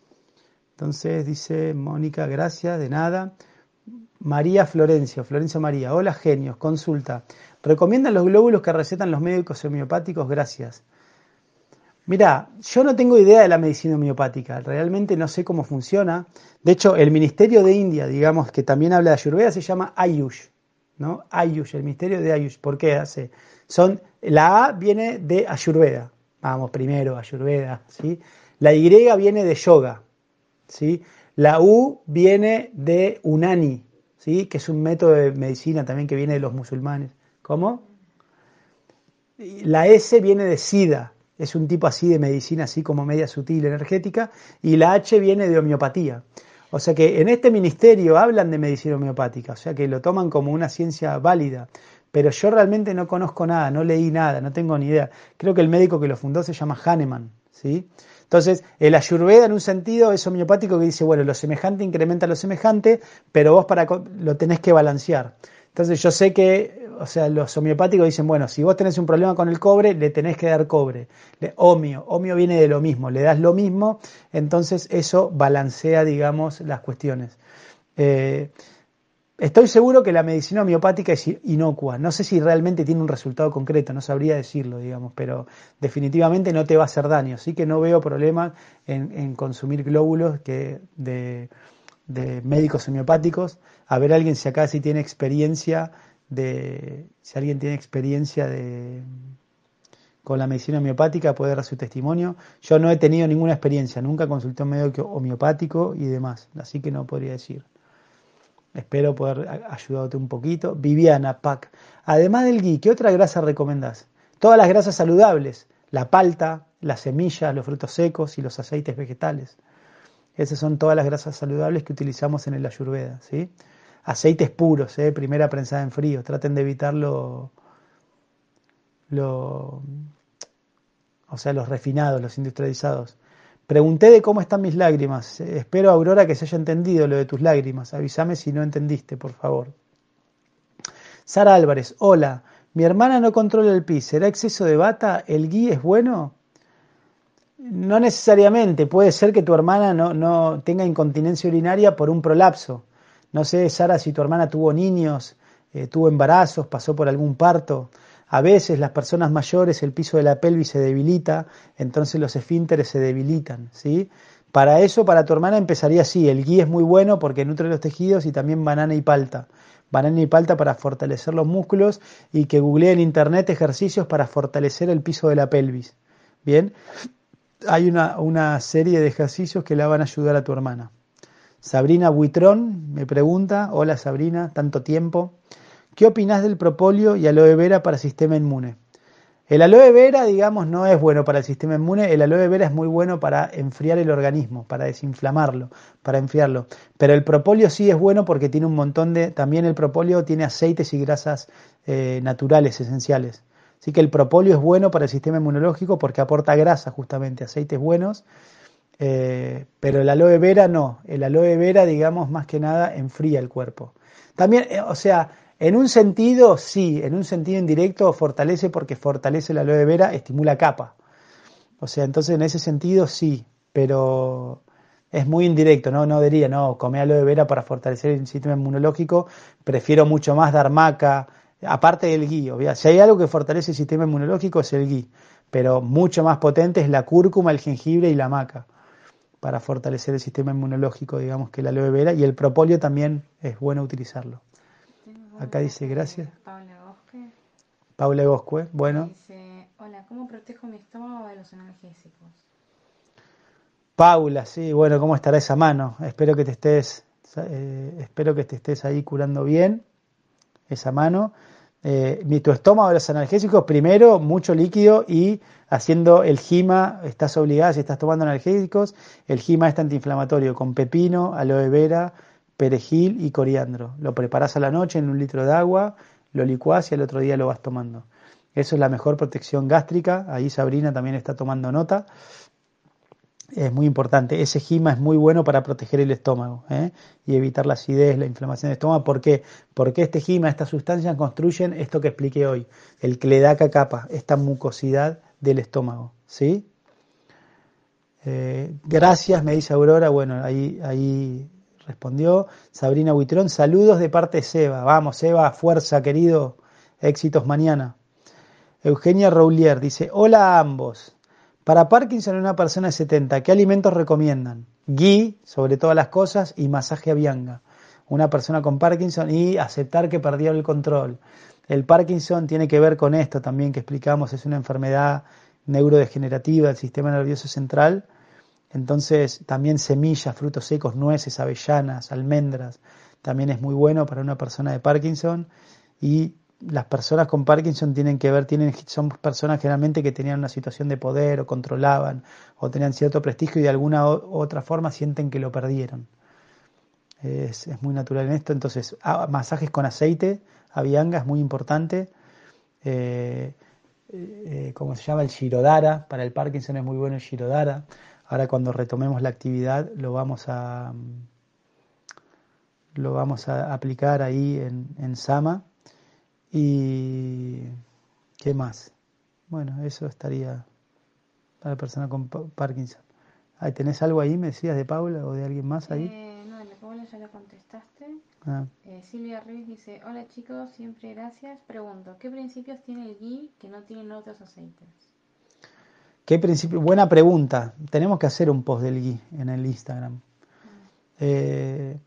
Entonces dice Mónica, gracias, de nada. María Florencia, Florencia María, hola genios, consulta. ¿Recomiendan los glóbulos que recetan los médicos homeopáticos? Gracias. Mira, yo no tengo idea de la medicina homeopática, realmente no sé cómo funciona. De hecho, el Ministerio de India, digamos, que también habla de Ayurveda, se llama Ayush, ¿no? Ayush, el Ministerio de Ayush. ¿Por qué hace? Son, la A viene de Ayurveda. Vamos, primero, Ayurveda, ¿sí? La Y viene de yoga, ¿sí? La U viene de Unani, ¿sí? Que es un método de medicina también que viene de los musulmanes. ¿Cómo? La S viene de SIDA, es un tipo así de medicina, así como media sutil, energética, y la H viene de homeopatía. O sea que en este ministerio hablan de medicina homeopática, o sea que lo toman como una ciencia válida pero yo realmente no conozco nada, no leí nada, no tengo ni idea. Creo que el médico que lo fundó se llama Hahnemann, ¿sí? Entonces, el ayurveda en un sentido es homeopático que dice, bueno, lo semejante incrementa lo semejante, pero vos para lo tenés que balancear. Entonces, yo sé que, o sea, los homeopáticos dicen, bueno, si vos tenés un problema con el cobre, le tenés que dar cobre. Le, homio, homio viene de lo mismo, le das lo mismo, entonces eso balancea, digamos, las cuestiones. Eh, Estoy seguro que la medicina homeopática es inocua. No sé si realmente tiene un resultado concreto, no sabría decirlo, digamos, pero definitivamente no te va a hacer daño. Así que no veo problema en, consumir glóbulos que de, médicos homeopáticos. A ver alguien si acá sí tiene experiencia de. Si alguien tiene experiencia de con la medicina homeopática puede dar su testimonio. Yo no he tenido ninguna experiencia, nunca consulté a un médico homeopático y demás, así que no podría decir. Espero poder ayudarte un poquito. Viviana Pac. Además del ghee, ¿qué otra grasa recomendás? Todas las grasas saludables. La palta, las semillas, los frutos secos y los aceites vegetales. Esas son todas las grasas saludables que utilizamos en el ayurveda. ¿sí? Aceites puros, ¿eh? primera prensada en frío. Traten de evitarlo lo, o sea, los refinados, los industrializados. Pregunté de cómo están mis lágrimas. Espero, Aurora, que se haya entendido lo de tus lágrimas. Avísame si no entendiste, por favor. Sara Álvarez, hola. Mi hermana no controla el pis. ¿Será exceso de bata? ¿El gui es bueno? No necesariamente. Puede ser que tu hermana no, no tenga incontinencia urinaria por un prolapso. No sé, Sara, si tu hermana tuvo niños, eh, tuvo embarazos, pasó por algún parto. A veces las personas mayores, el piso de la pelvis se debilita, entonces los esfínteres se debilitan, ¿sí? Para eso, para tu hermana empezaría así, el gui es muy bueno porque nutre los tejidos y también banana y palta. Banana y palta para fortalecer los músculos y que googlee en internet ejercicios para fortalecer el piso de la pelvis. Bien, hay una, una serie de ejercicios que la van a ayudar a tu hermana. Sabrina Buitrón me pregunta, hola Sabrina, tanto tiempo. ¿Qué opinas del propóleo y aloe vera para sistema inmune? El aloe vera, digamos, no es bueno para el sistema inmune, el aloe vera es muy bueno para enfriar el organismo, para desinflamarlo, para enfriarlo. Pero el propóleo sí es bueno porque tiene un montón de, también el propóleo tiene aceites y grasas eh, naturales, esenciales. Así que el propóleo es bueno para el sistema inmunológico porque aporta grasa justamente, aceites buenos, eh, pero el aloe vera no, el aloe vera, digamos, más que nada enfría el cuerpo. También, eh, o sea, en un sentido, sí, en un sentido indirecto fortalece porque fortalece la aloe vera, estimula capa. O sea, entonces en ese sentido sí, pero es muy indirecto, ¿no? No diría, no, come aloe vera para fortalecer el sistema inmunológico, prefiero mucho más dar maca, aparte del gui, si hay algo que fortalece el sistema inmunológico es el gui, pero mucho más potente es la cúrcuma, el jengibre y la maca para fortalecer el sistema inmunológico, digamos que la aloe vera, y el propóleo también es bueno utilizarlo. Acá dice gracias. Paula Bosque. Paula Bosque, bueno.
Dice, hola, ¿cómo protejo mi estómago de los analgésicos?
Paula, sí, bueno, ¿cómo estará esa mano? Espero que te estés, eh, espero que te estés ahí curando bien esa mano. Eh, tu estómago de los analgésicos, primero mucho líquido y haciendo el gima, estás obligada si estás tomando analgésicos, el gima es antiinflamatorio con pepino, aloe vera, perejil y coriandro. Lo preparas a la noche en un litro de agua, lo licuás y al otro día lo vas tomando. Eso es la mejor protección gástrica. Ahí Sabrina también está tomando nota. Es muy importante. Ese gima es muy bueno para proteger el estómago ¿eh? y evitar la acidez, la inflamación del estómago. ¿Por qué? Porque este gima, estas sustancias construyen esto que expliqué hoy, el cledaca capa, esta mucosidad del estómago. ¿sí? Eh, gracias, me dice Aurora. Bueno, ahí, ahí respondió Sabrina Huitrón. Saludos de parte de Seba. Vamos, Seba, fuerza, querido. Éxitos mañana. Eugenia Roulier dice: Hola a ambos. Para Parkinson en una persona de 70, ¿qué alimentos recomiendan? Gui, sobre todas las cosas, y masaje a bianga. Una persona con Parkinson y aceptar que perdió el control. El Parkinson tiene que ver con esto también que explicamos, es una enfermedad neurodegenerativa del sistema nervioso central entonces también semillas, frutos secos, nueces, avellanas, almendras, también es muy bueno para una persona de Parkinson. Y las personas con Parkinson tienen que ver, tienen, son personas generalmente que tenían una situación de poder o controlaban o tenían cierto prestigio y de alguna u otra forma sienten que lo perdieron. Es, muy natural en esto. Entonces, masajes con aceite, avianga es muy importante. Eh, eh, como se llama el Shirodara, para el Parkinson es muy bueno el Shirodara. Ahora cuando retomemos la actividad lo vamos a lo vamos a aplicar ahí en, en Sama. Y ¿qué más? Bueno, eso estaría para la persona con Parkinson. ¿Tenés algo ahí, me decías, de Paula o de alguien más ahí?
Eh, no, de Paula ya lo contestaste. Ah. Eh, Silvia Ruiz dice, hola chicos, siempre gracias. Pregunto, ¿qué principios tiene el ghee que no tienen otros aceites?
¿Qué principio? Buena pregunta. Tenemos que hacer un post del gui en el Instagram. Eh,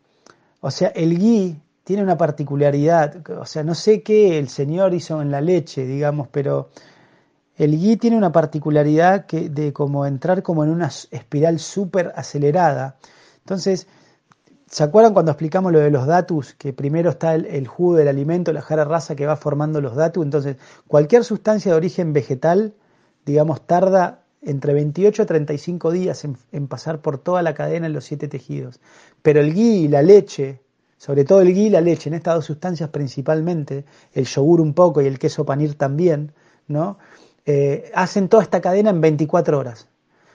o sea, el gui tiene una particularidad. O sea, no sé qué el Señor hizo en la leche, digamos, pero el gui tiene una particularidad de como entrar como en una espiral súper acelerada. Entonces, ¿se acuerdan cuando explicamos lo de los datus? Que primero está el, jugo del alimento, la jara raza que va formando los datus. Entonces, cualquier sustancia de origen vegetal digamos, tarda entre 28 a 35 días en, pasar por toda la cadena en los siete tejidos. Pero el ghee y la leche, sobre todo el ghee y la leche, en estas dos sustancias principalmente, el yogur un poco y el queso panir también, ¿no? Eh, hacen toda esta cadena en 24 horas.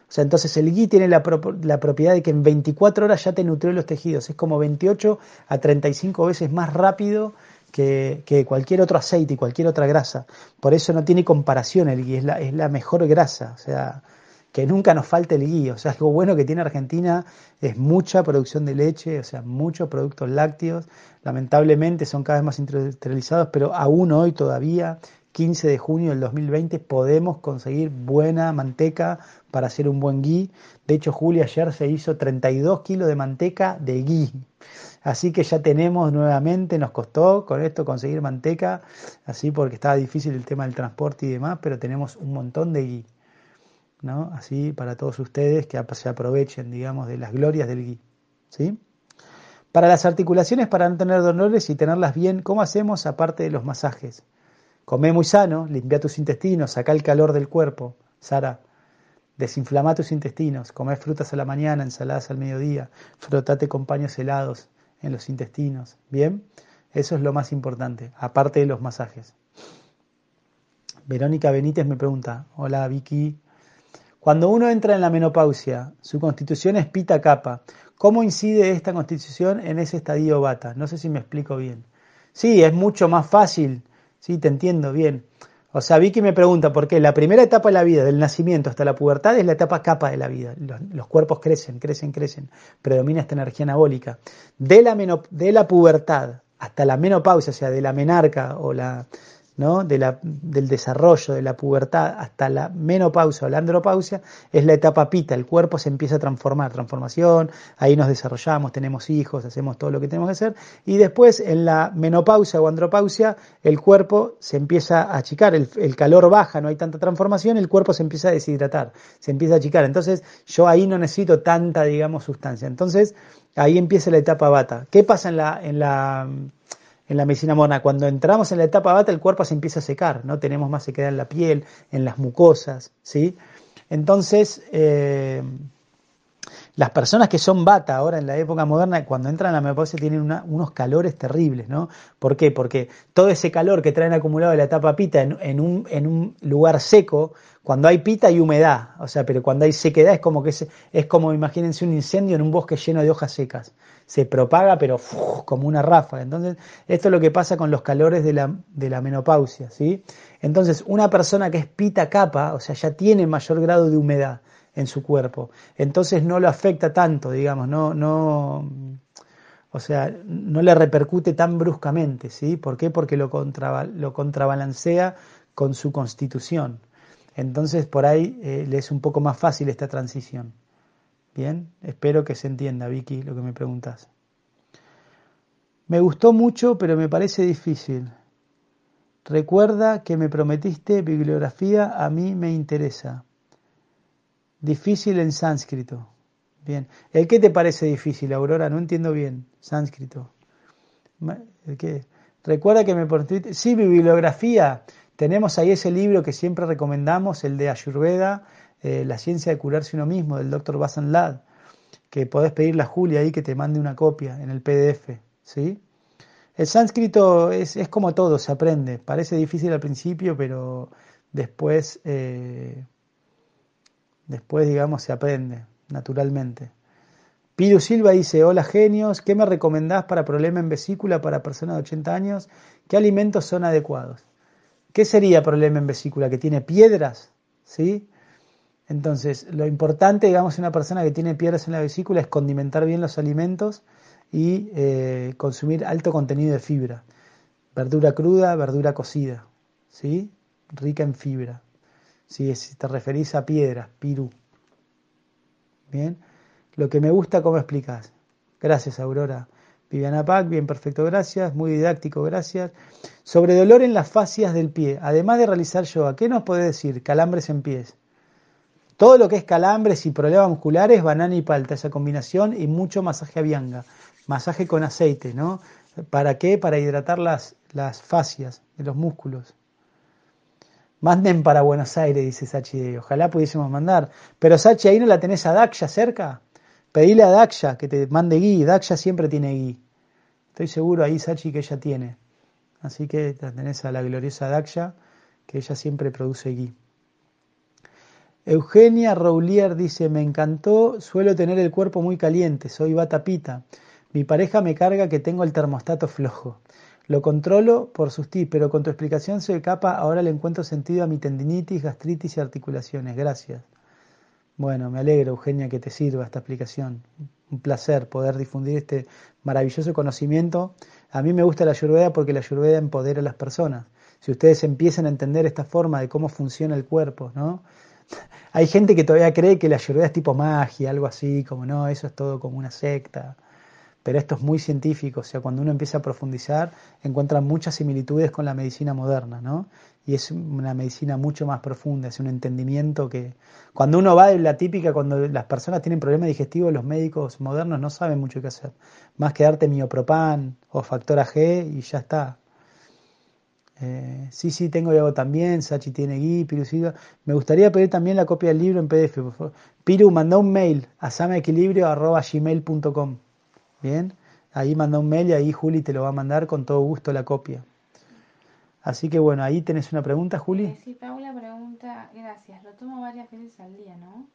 O sea, entonces el ghee tiene la, la, propiedad de que en 24 horas ya te nutrió los tejidos. Es como 28 a 35 veces más rápido que, cualquier otro aceite y cualquier otra grasa. Por eso no tiene comparación el ghee, es la, es la mejor grasa. O sea, que nunca nos falte el ghee. O sea, algo bueno que tiene Argentina es mucha producción de leche, o sea, muchos productos lácteos. Lamentablemente son cada vez más industrializados, pero aún hoy todavía 15 de junio del 2020 podemos conseguir buena manteca para hacer un buen ghee. De hecho, Julia ayer se hizo 32 kilos de manteca de ghee. Así que ya tenemos nuevamente, nos costó con esto conseguir manteca, así porque estaba difícil el tema del transporte y demás, pero tenemos un montón de ghee. ¿no? Así para todos ustedes que se aprovechen, digamos, de las glorias del ghee. ¿sí? Para las articulaciones, para no tener dolores y tenerlas bien, ¿cómo hacemos aparte de los masajes? Come muy sano, limpia tus intestinos, saca el calor del cuerpo. Sara, desinflama tus intestinos, come frutas a la mañana, ensaladas al mediodía, frotate con paños helados en los intestinos. ¿Bien? Eso es lo más importante, aparte de los masajes. Verónica Benítez me pregunta, hola Vicky, cuando uno entra en la menopausia, su constitución es pita capa. ¿Cómo incide esta constitución en ese estadio bata? No sé si me explico bien. Sí, es mucho más fácil. Sí, te entiendo bien. O sea, Vicky me pregunta por qué la primera etapa de la vida, del nacimiento hasta la pubertad, es la etapa capa de la vida. Los, cuerpos crecen, crecen, crecen. Predomina esta energía anabólica. De la, de la pubertad hasta la menopausia, o sea, de la menarca o la, de la, del desarrollo, de la pubertad hasta la menopausia o la andropausia, es la etapa pita, el cuerpo se empieza a transformar, transformación, ahí nos desarrollamos, tenemos hijos, hacemos todo lo que tenemos que hacer, y después en la menopausia o andropausia el cuerpo se empieza a achicar, el, el calor baja, no hay tanta transformación, el cuerpo se empieza a deshidratar, se empieza a achicar, entonces yo ahí no necesito tanta, digamos, sustancia, entonces ahí empieza la etapa bata. ¿Qué pasa en la en la medicina moderna. Cuando entramos en la etapa bata, el cuerpo se empieza a secar, ¿no? Tenemos más sequedad en la piel, en las mucosas, ¿sí? Entonces, eh, las personas que son bata ahora en la época moderna, cuando entran a la menopausia, tienen unos calores terribles, ¿no? ¿Por qué? Porque todo ese calor que traen acumulado de la etapa pita en, un, lugar seco, cuando hay pita hay humedad, o sea, pero cuando hay sequedad es como que es como, imagínense, un incendio en un bosque lleno de hojas secas se propaga, pero como una ráfaga. Entonces, esto es lo que pasa con los calores de la, de la menopausia, ¿sí? Entonces, una persona que es pita capa, o sea, ya tiene mayor grado de humedad en su cuerpo, entonces no lo afecta tanto, digamos, no, no, o sea, no le repercute tan bruscamente, ¿sí? ¿Por qué? Porque lo, lo contrabalancea con su constitución. Entonces, por ahí eh, le es un poco más fácil esta transición. Bien, espero que se entienda, Vicky, lo que me preguntas. Me gustó mucho, pero me parece difícil. Recuerda que me prometiste bibliografía, a mí me interesa. Difícil en sánscrito. Bien. ¿El qué te parece difícil, Aurora? No entiendo bien. Sánscrito. ¿El qué? Recuerda que me prometiste. Sí, bibliografía. Tenemos ahí ese libro que siempre recomendamos, el de Ayurveda, eh, la ciencia de curarse uno mismo, del doctor Basan Lad, que podés pedirle a Julia ahí que te mande una copia en el PDF. ¿sí? El sánscrito es, es como todo, se aprende. Parece difícil al principio, pero después, eh, después digamos, se aprende naturalmente. Piru Silva dice, hola genios, ¿qué me recomendás para problema en vesícula para personas de 80 años? ¿Qué alimentos son adecuados? ¿Qué sería problema en vesícula? ¿Que tiene piedras? ¿Sí? Entonces, lo importante, digamos, en una persona que tiene piedras en la vesícula es condimentar bien los alimentos y eh, consumir alto contenido de fibra. Verdura cruda, verdura cocida, ¿sí? Rica en fibra. Si te referís a piedras, pirú. Bien. Lo que me gusta, ¿cómo explicas? Gracias, Aurora. Viviana Pac, bien perfecto, gracias. Muy didáctico, gracias. Sobre dolor en las fascias del pie, además de realizar yoga, ¿qué nos puede decir? Calambres en pies. Todo lo que es calambres y problemas musculares, banana y palta, esa combinación y mucho masaje a bianga, masaje con aceite, ¿no? ¿Para qué? Para hidratar las, las fascias de los músculos. Manden para Buenos Aires, dice Sachi. Ojalá pudiésemos mandar. Pero Sachi, ahí no la tenés a Daksha cerca. Pedile a Daksha que te mande gui. Daksha siempre tiene gui. Estoy seguro ahí, Sachi, que ella tiene. Así que la tenés a la gloriosa Daksha, que ella siempre produce gui. Eugenia Roulier dice, me encantó, suelo tener el cuerpo muy caliente, soy batapita. Mi pareja me carga que tengo el termostato flojo. Lo controlo por sus pero con tu explicación se capa, ahora le encuentro sentido a mi tendinitis, gastritis y articulaciones. Gracias. Bueno, me alegro, Eugenia, que te sirva esta explicación. Un placer poder difundir este maravilloso conocimiento. A mí me gusta la ayurveda porque la ayurveda empodera a las personas. si ustedes empiezan a entender esta forma de cómo funciona el cuerpo, ¿no? Hay gente que todavía cree que la ayurveda es tipo magia, algo así, como no, eso es todo como una secta. Pero esto es muy científico, o sea, cuando uno empieza a profundizar, encuentra muchas similitudes con la medicina moderna, ¿no? Y es una medicina mucho más profunda, es un entendimiento que... Cuando uno va de la típica, cuando las personas tienen problemas digestivos, los médicos modernos no saben mucho qué hacer. Más que darte miopropan o factor AG y ya está. Eh, sí, sí, tengo algo también, Sachi tiene gui, Piru Me gustaría pedir también la copia del libro en PDF, por favor. Piru, manda un mail a samaequilibrio.gmail.com Bien, ahí manda un mail y ahí Juli te lo va a mandar con todo gusto la copia. Así que bueno, ahí tenés una pregunta, Juli.
Eh, sí, Paula pregunta, gracias, lo tomo varias veces al día, ¿no?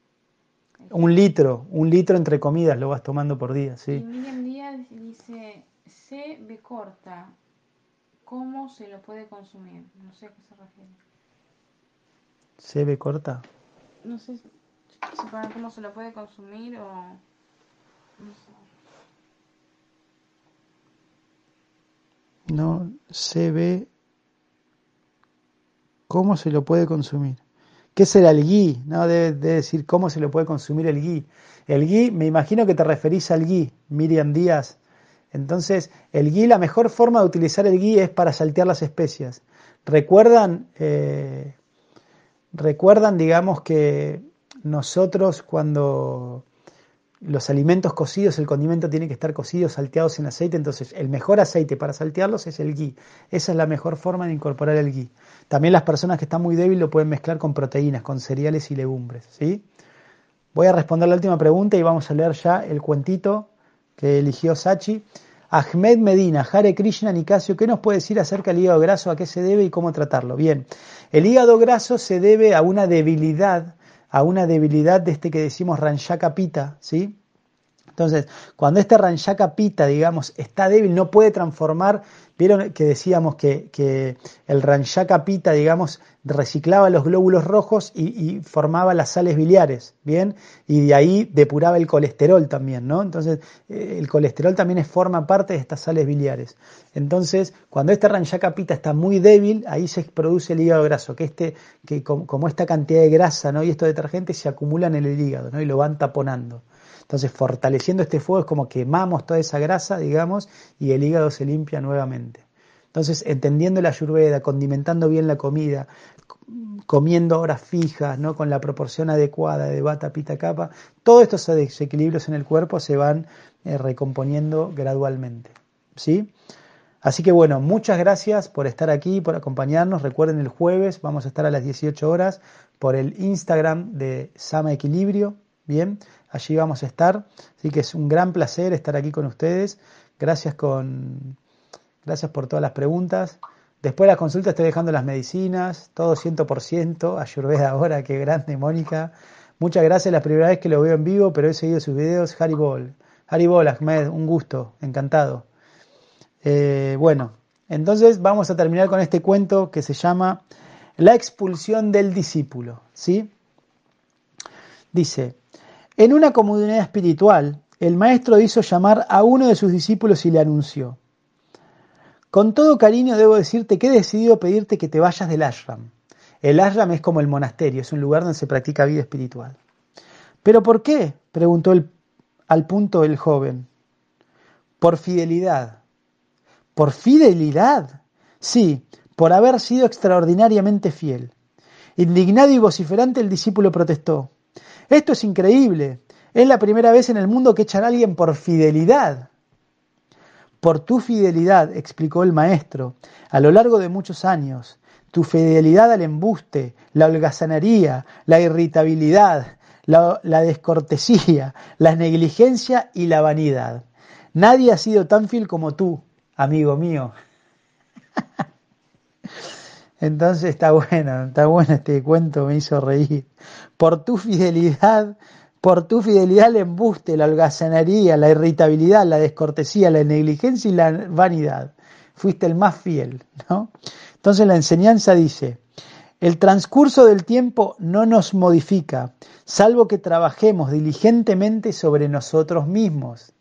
Un litro, un litro entre comidas lo vas tomando por día, sí. Y
Miriam Díaz dice, C B corta, ¿Cómo se lo puede consumir? No sé a qué se refiere.
¿Se ve corta?
No sé si cómo se lo puede consumir o... No sé.
No se ve cómo se lo puede consumir. ¿Qué será el gui? No, debe, decir cómo se lo puede consumir el gui. El gui, me imagino que te referís al gui, Miriam Díaz. Entonces, el gui, la mejor forma de utilizar el gui es para saltear las especias. ¿Recuerdan, eh, recuerdan digamos, que nosotros cuando los alimentos cocidos, el condimento tiene que estar cocido, salteados en aceite, entonces el mejor aceite para saltearlos es el gui. Esa es la mejor forma de incorporar el gui. También las personas que están muy débiles lo pueden mezclar con proteínas, con cereales y legumbres. ¿sí? Voy a responder la última pregunta y vamos a leer ya el cuentito que eligió Sachi. Ahmed Medina, Hare Krishna, Nicasio, ¿qué nos puede decir acerca del hígado graso, a qué se debe y cómo tratarlo? Bien, el hígado graso se debe a una debilidad, a una debilidad de este que decimos Ranchaka Pita, ¿sí? Entonces, cuando este Ranchaka Pita, digamos, está débil, no puede transformar Vieron que decíamos que, que el Ranchaka Pita, digamos, reciclaba los glóbulos rojos y, formaba las sales biliares, ¿bien? Y de ahí depuraba el colesterol también, ¿no? Entonces, eh, el colesterol también forma parte de estas sales biliares. Entonces, cuando este Ranchaka Pita está muy débil, ahí se produce el hígado graso, que, este, que como, esta cantidad de grasa, ¿no? Y estos detergentes se acumulan en el hígado, ¿no? Y lo van taponando. Entonces, fortaleciendo este fuego es como quemamos toda esa grasa, digamos, y el hígado se limpia nuevamente. Entonces, entendiendo la ayurveda, condimentando bien la comida, comiendo horas fijas, ¿no? con la proporción adecuada de bata, pita, capa, todos estos desequilibrios en el cuerpo se van eh, recomponiendo gradualmente. ¿sí? Así que bueno, muchas gracias por estar aquí, por acompañarnos. Recuerden, el jueves vamos a estar a las 18 horas por el Instagram de Sama Equilibrio. Bien, allí vamos a estar. Así que es un gran placer estar aquí con ustedes. Gracias, con, gracias por todas las preguntas. Después de la consulta estoy dejando las medicinas, todo 100%, Ayurveda ahora, qué grande, Mónica. Muchas gracias, la primera vez que lo veo en vivo, pero he seguido sus videos. Haribol, Haribol, Ahmed, un gusto, encantado. Eh, bueno, entonces vamos a terminar con este cuento que se llama La expulsión del discípulo, ¿sí? Dice, en una comunidad espiritual, el maestro hizo llamar a uno de sus discípulos y le anunció, con todo cariño debo decirte que he decidido pedirte que te vayas del ashram. El ashram es como el monasterio, es un lugar donde se practica vida espiritual. ¿Pero por qué? preguntó al punto el joven. Por fidelidad. ¿Por fidelidad? Sí, por haber sido extraordinariamente fiel. Indignado y vociferante el discípulo protestó. Esto es increíble. Es la primera vez en el mundo que echan a alguien por fidelidad. Por tu fidelidad, explicó el maestro, a lo largo de muchos años, tu fidelidad al embuste, la holgazanería, la irritabilidad, la, descortesía, la negligencia y la vanidad. Nadie ha sido tan fiel como tú, amigo mío. Entonces está bueno, está bueno este cuento, me hizo reír. Por tu fidelidad, por tu fidelidad al embuste, la holgazanería, la irritabilidad, la descortesía, la negligencia y la vanidad. Fuiste el más fiel, ¿no? Entonces la enseñanza dice, el transcurso del tiempo no nos modifica, salvo que trabajemos diligentemente sobre nosotros mismos.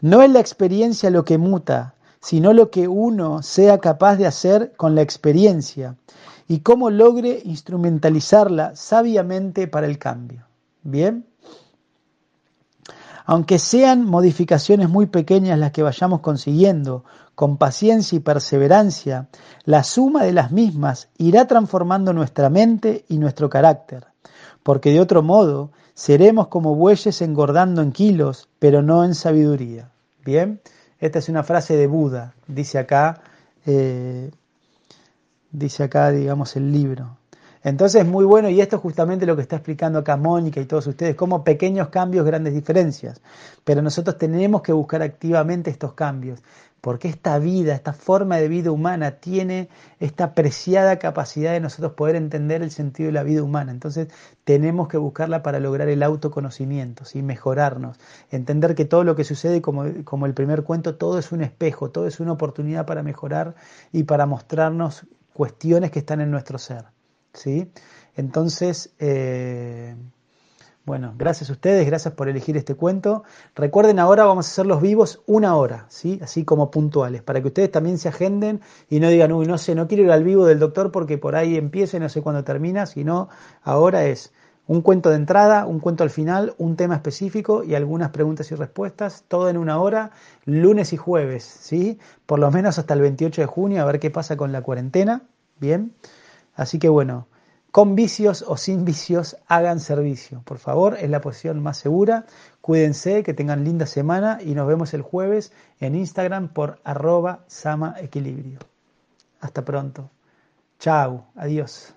No es la experiencia lo que muta, sino lo que uno sea capaz de hacer con la experiencia y cómo logre instrumentalizarla sabiamente para el cambio. Bien. Aunque sean modificaciones muy pequeñas las que vayamos consiguiendo, con paciencia y perseverancia, la suma de las mismas irá transformando nuestra mente y nuestro carácter, porque de otro modo seremos como bueyes engordando en kilos, pero no en sabiduría. Bien, esta es una frase de Buda, dice acá, eh, dice acá, digamos, el libro. Entonces, muy bueno, y esto es justamente lo que está explicando acá Mónica y todos ustedes, como pequeños cambios, grandes diferencias. Pero nosotros tenemos que buscar activamente estos cambios, porque esta vida, esta forma de vida humana tiene esta preciada capacidad de nosotros poder entender el sentido de la vida humana. Entonces, tenemos que buscarla para lograr el autoconocimiento, y mejorarnos, entender que todo lo que sucede, como, como el primer cuento, todo es un espejo, todo es una oportunidad para mejorar y para mostrarnos cuestiones que están en nuestro ser. ¿sí? Entonces, eh, bueno, gracias a ustedes, gracias por elegir este cuento. Recuerden, ahora vamos a hacer los vivos una hora, ¿sí? Así como puntuales, para que ustedes también se agenden y no digan, uy, no sé, no quiero ir al vivo del doctor porque por ahí empieza y no sé cuándo termina, sino ahora es un cuento de entrada, un cuento al final, un tema específico y algunas preguntas y respuestas, todo en una hora, lunes y jueves, ¿sí? Por lo menos hasta el 28 de junio, a ver qué pasa con la cuarentena, ¿bien? Así que bueno, con vicios o sin vicios, hagan servicio. Por favor, es la posición más segura. Cuídense, que tengan linda semana y nos vemos el jueves en Instagram por arroba sama equilibrio. Hasta pronto. Chao, adiós.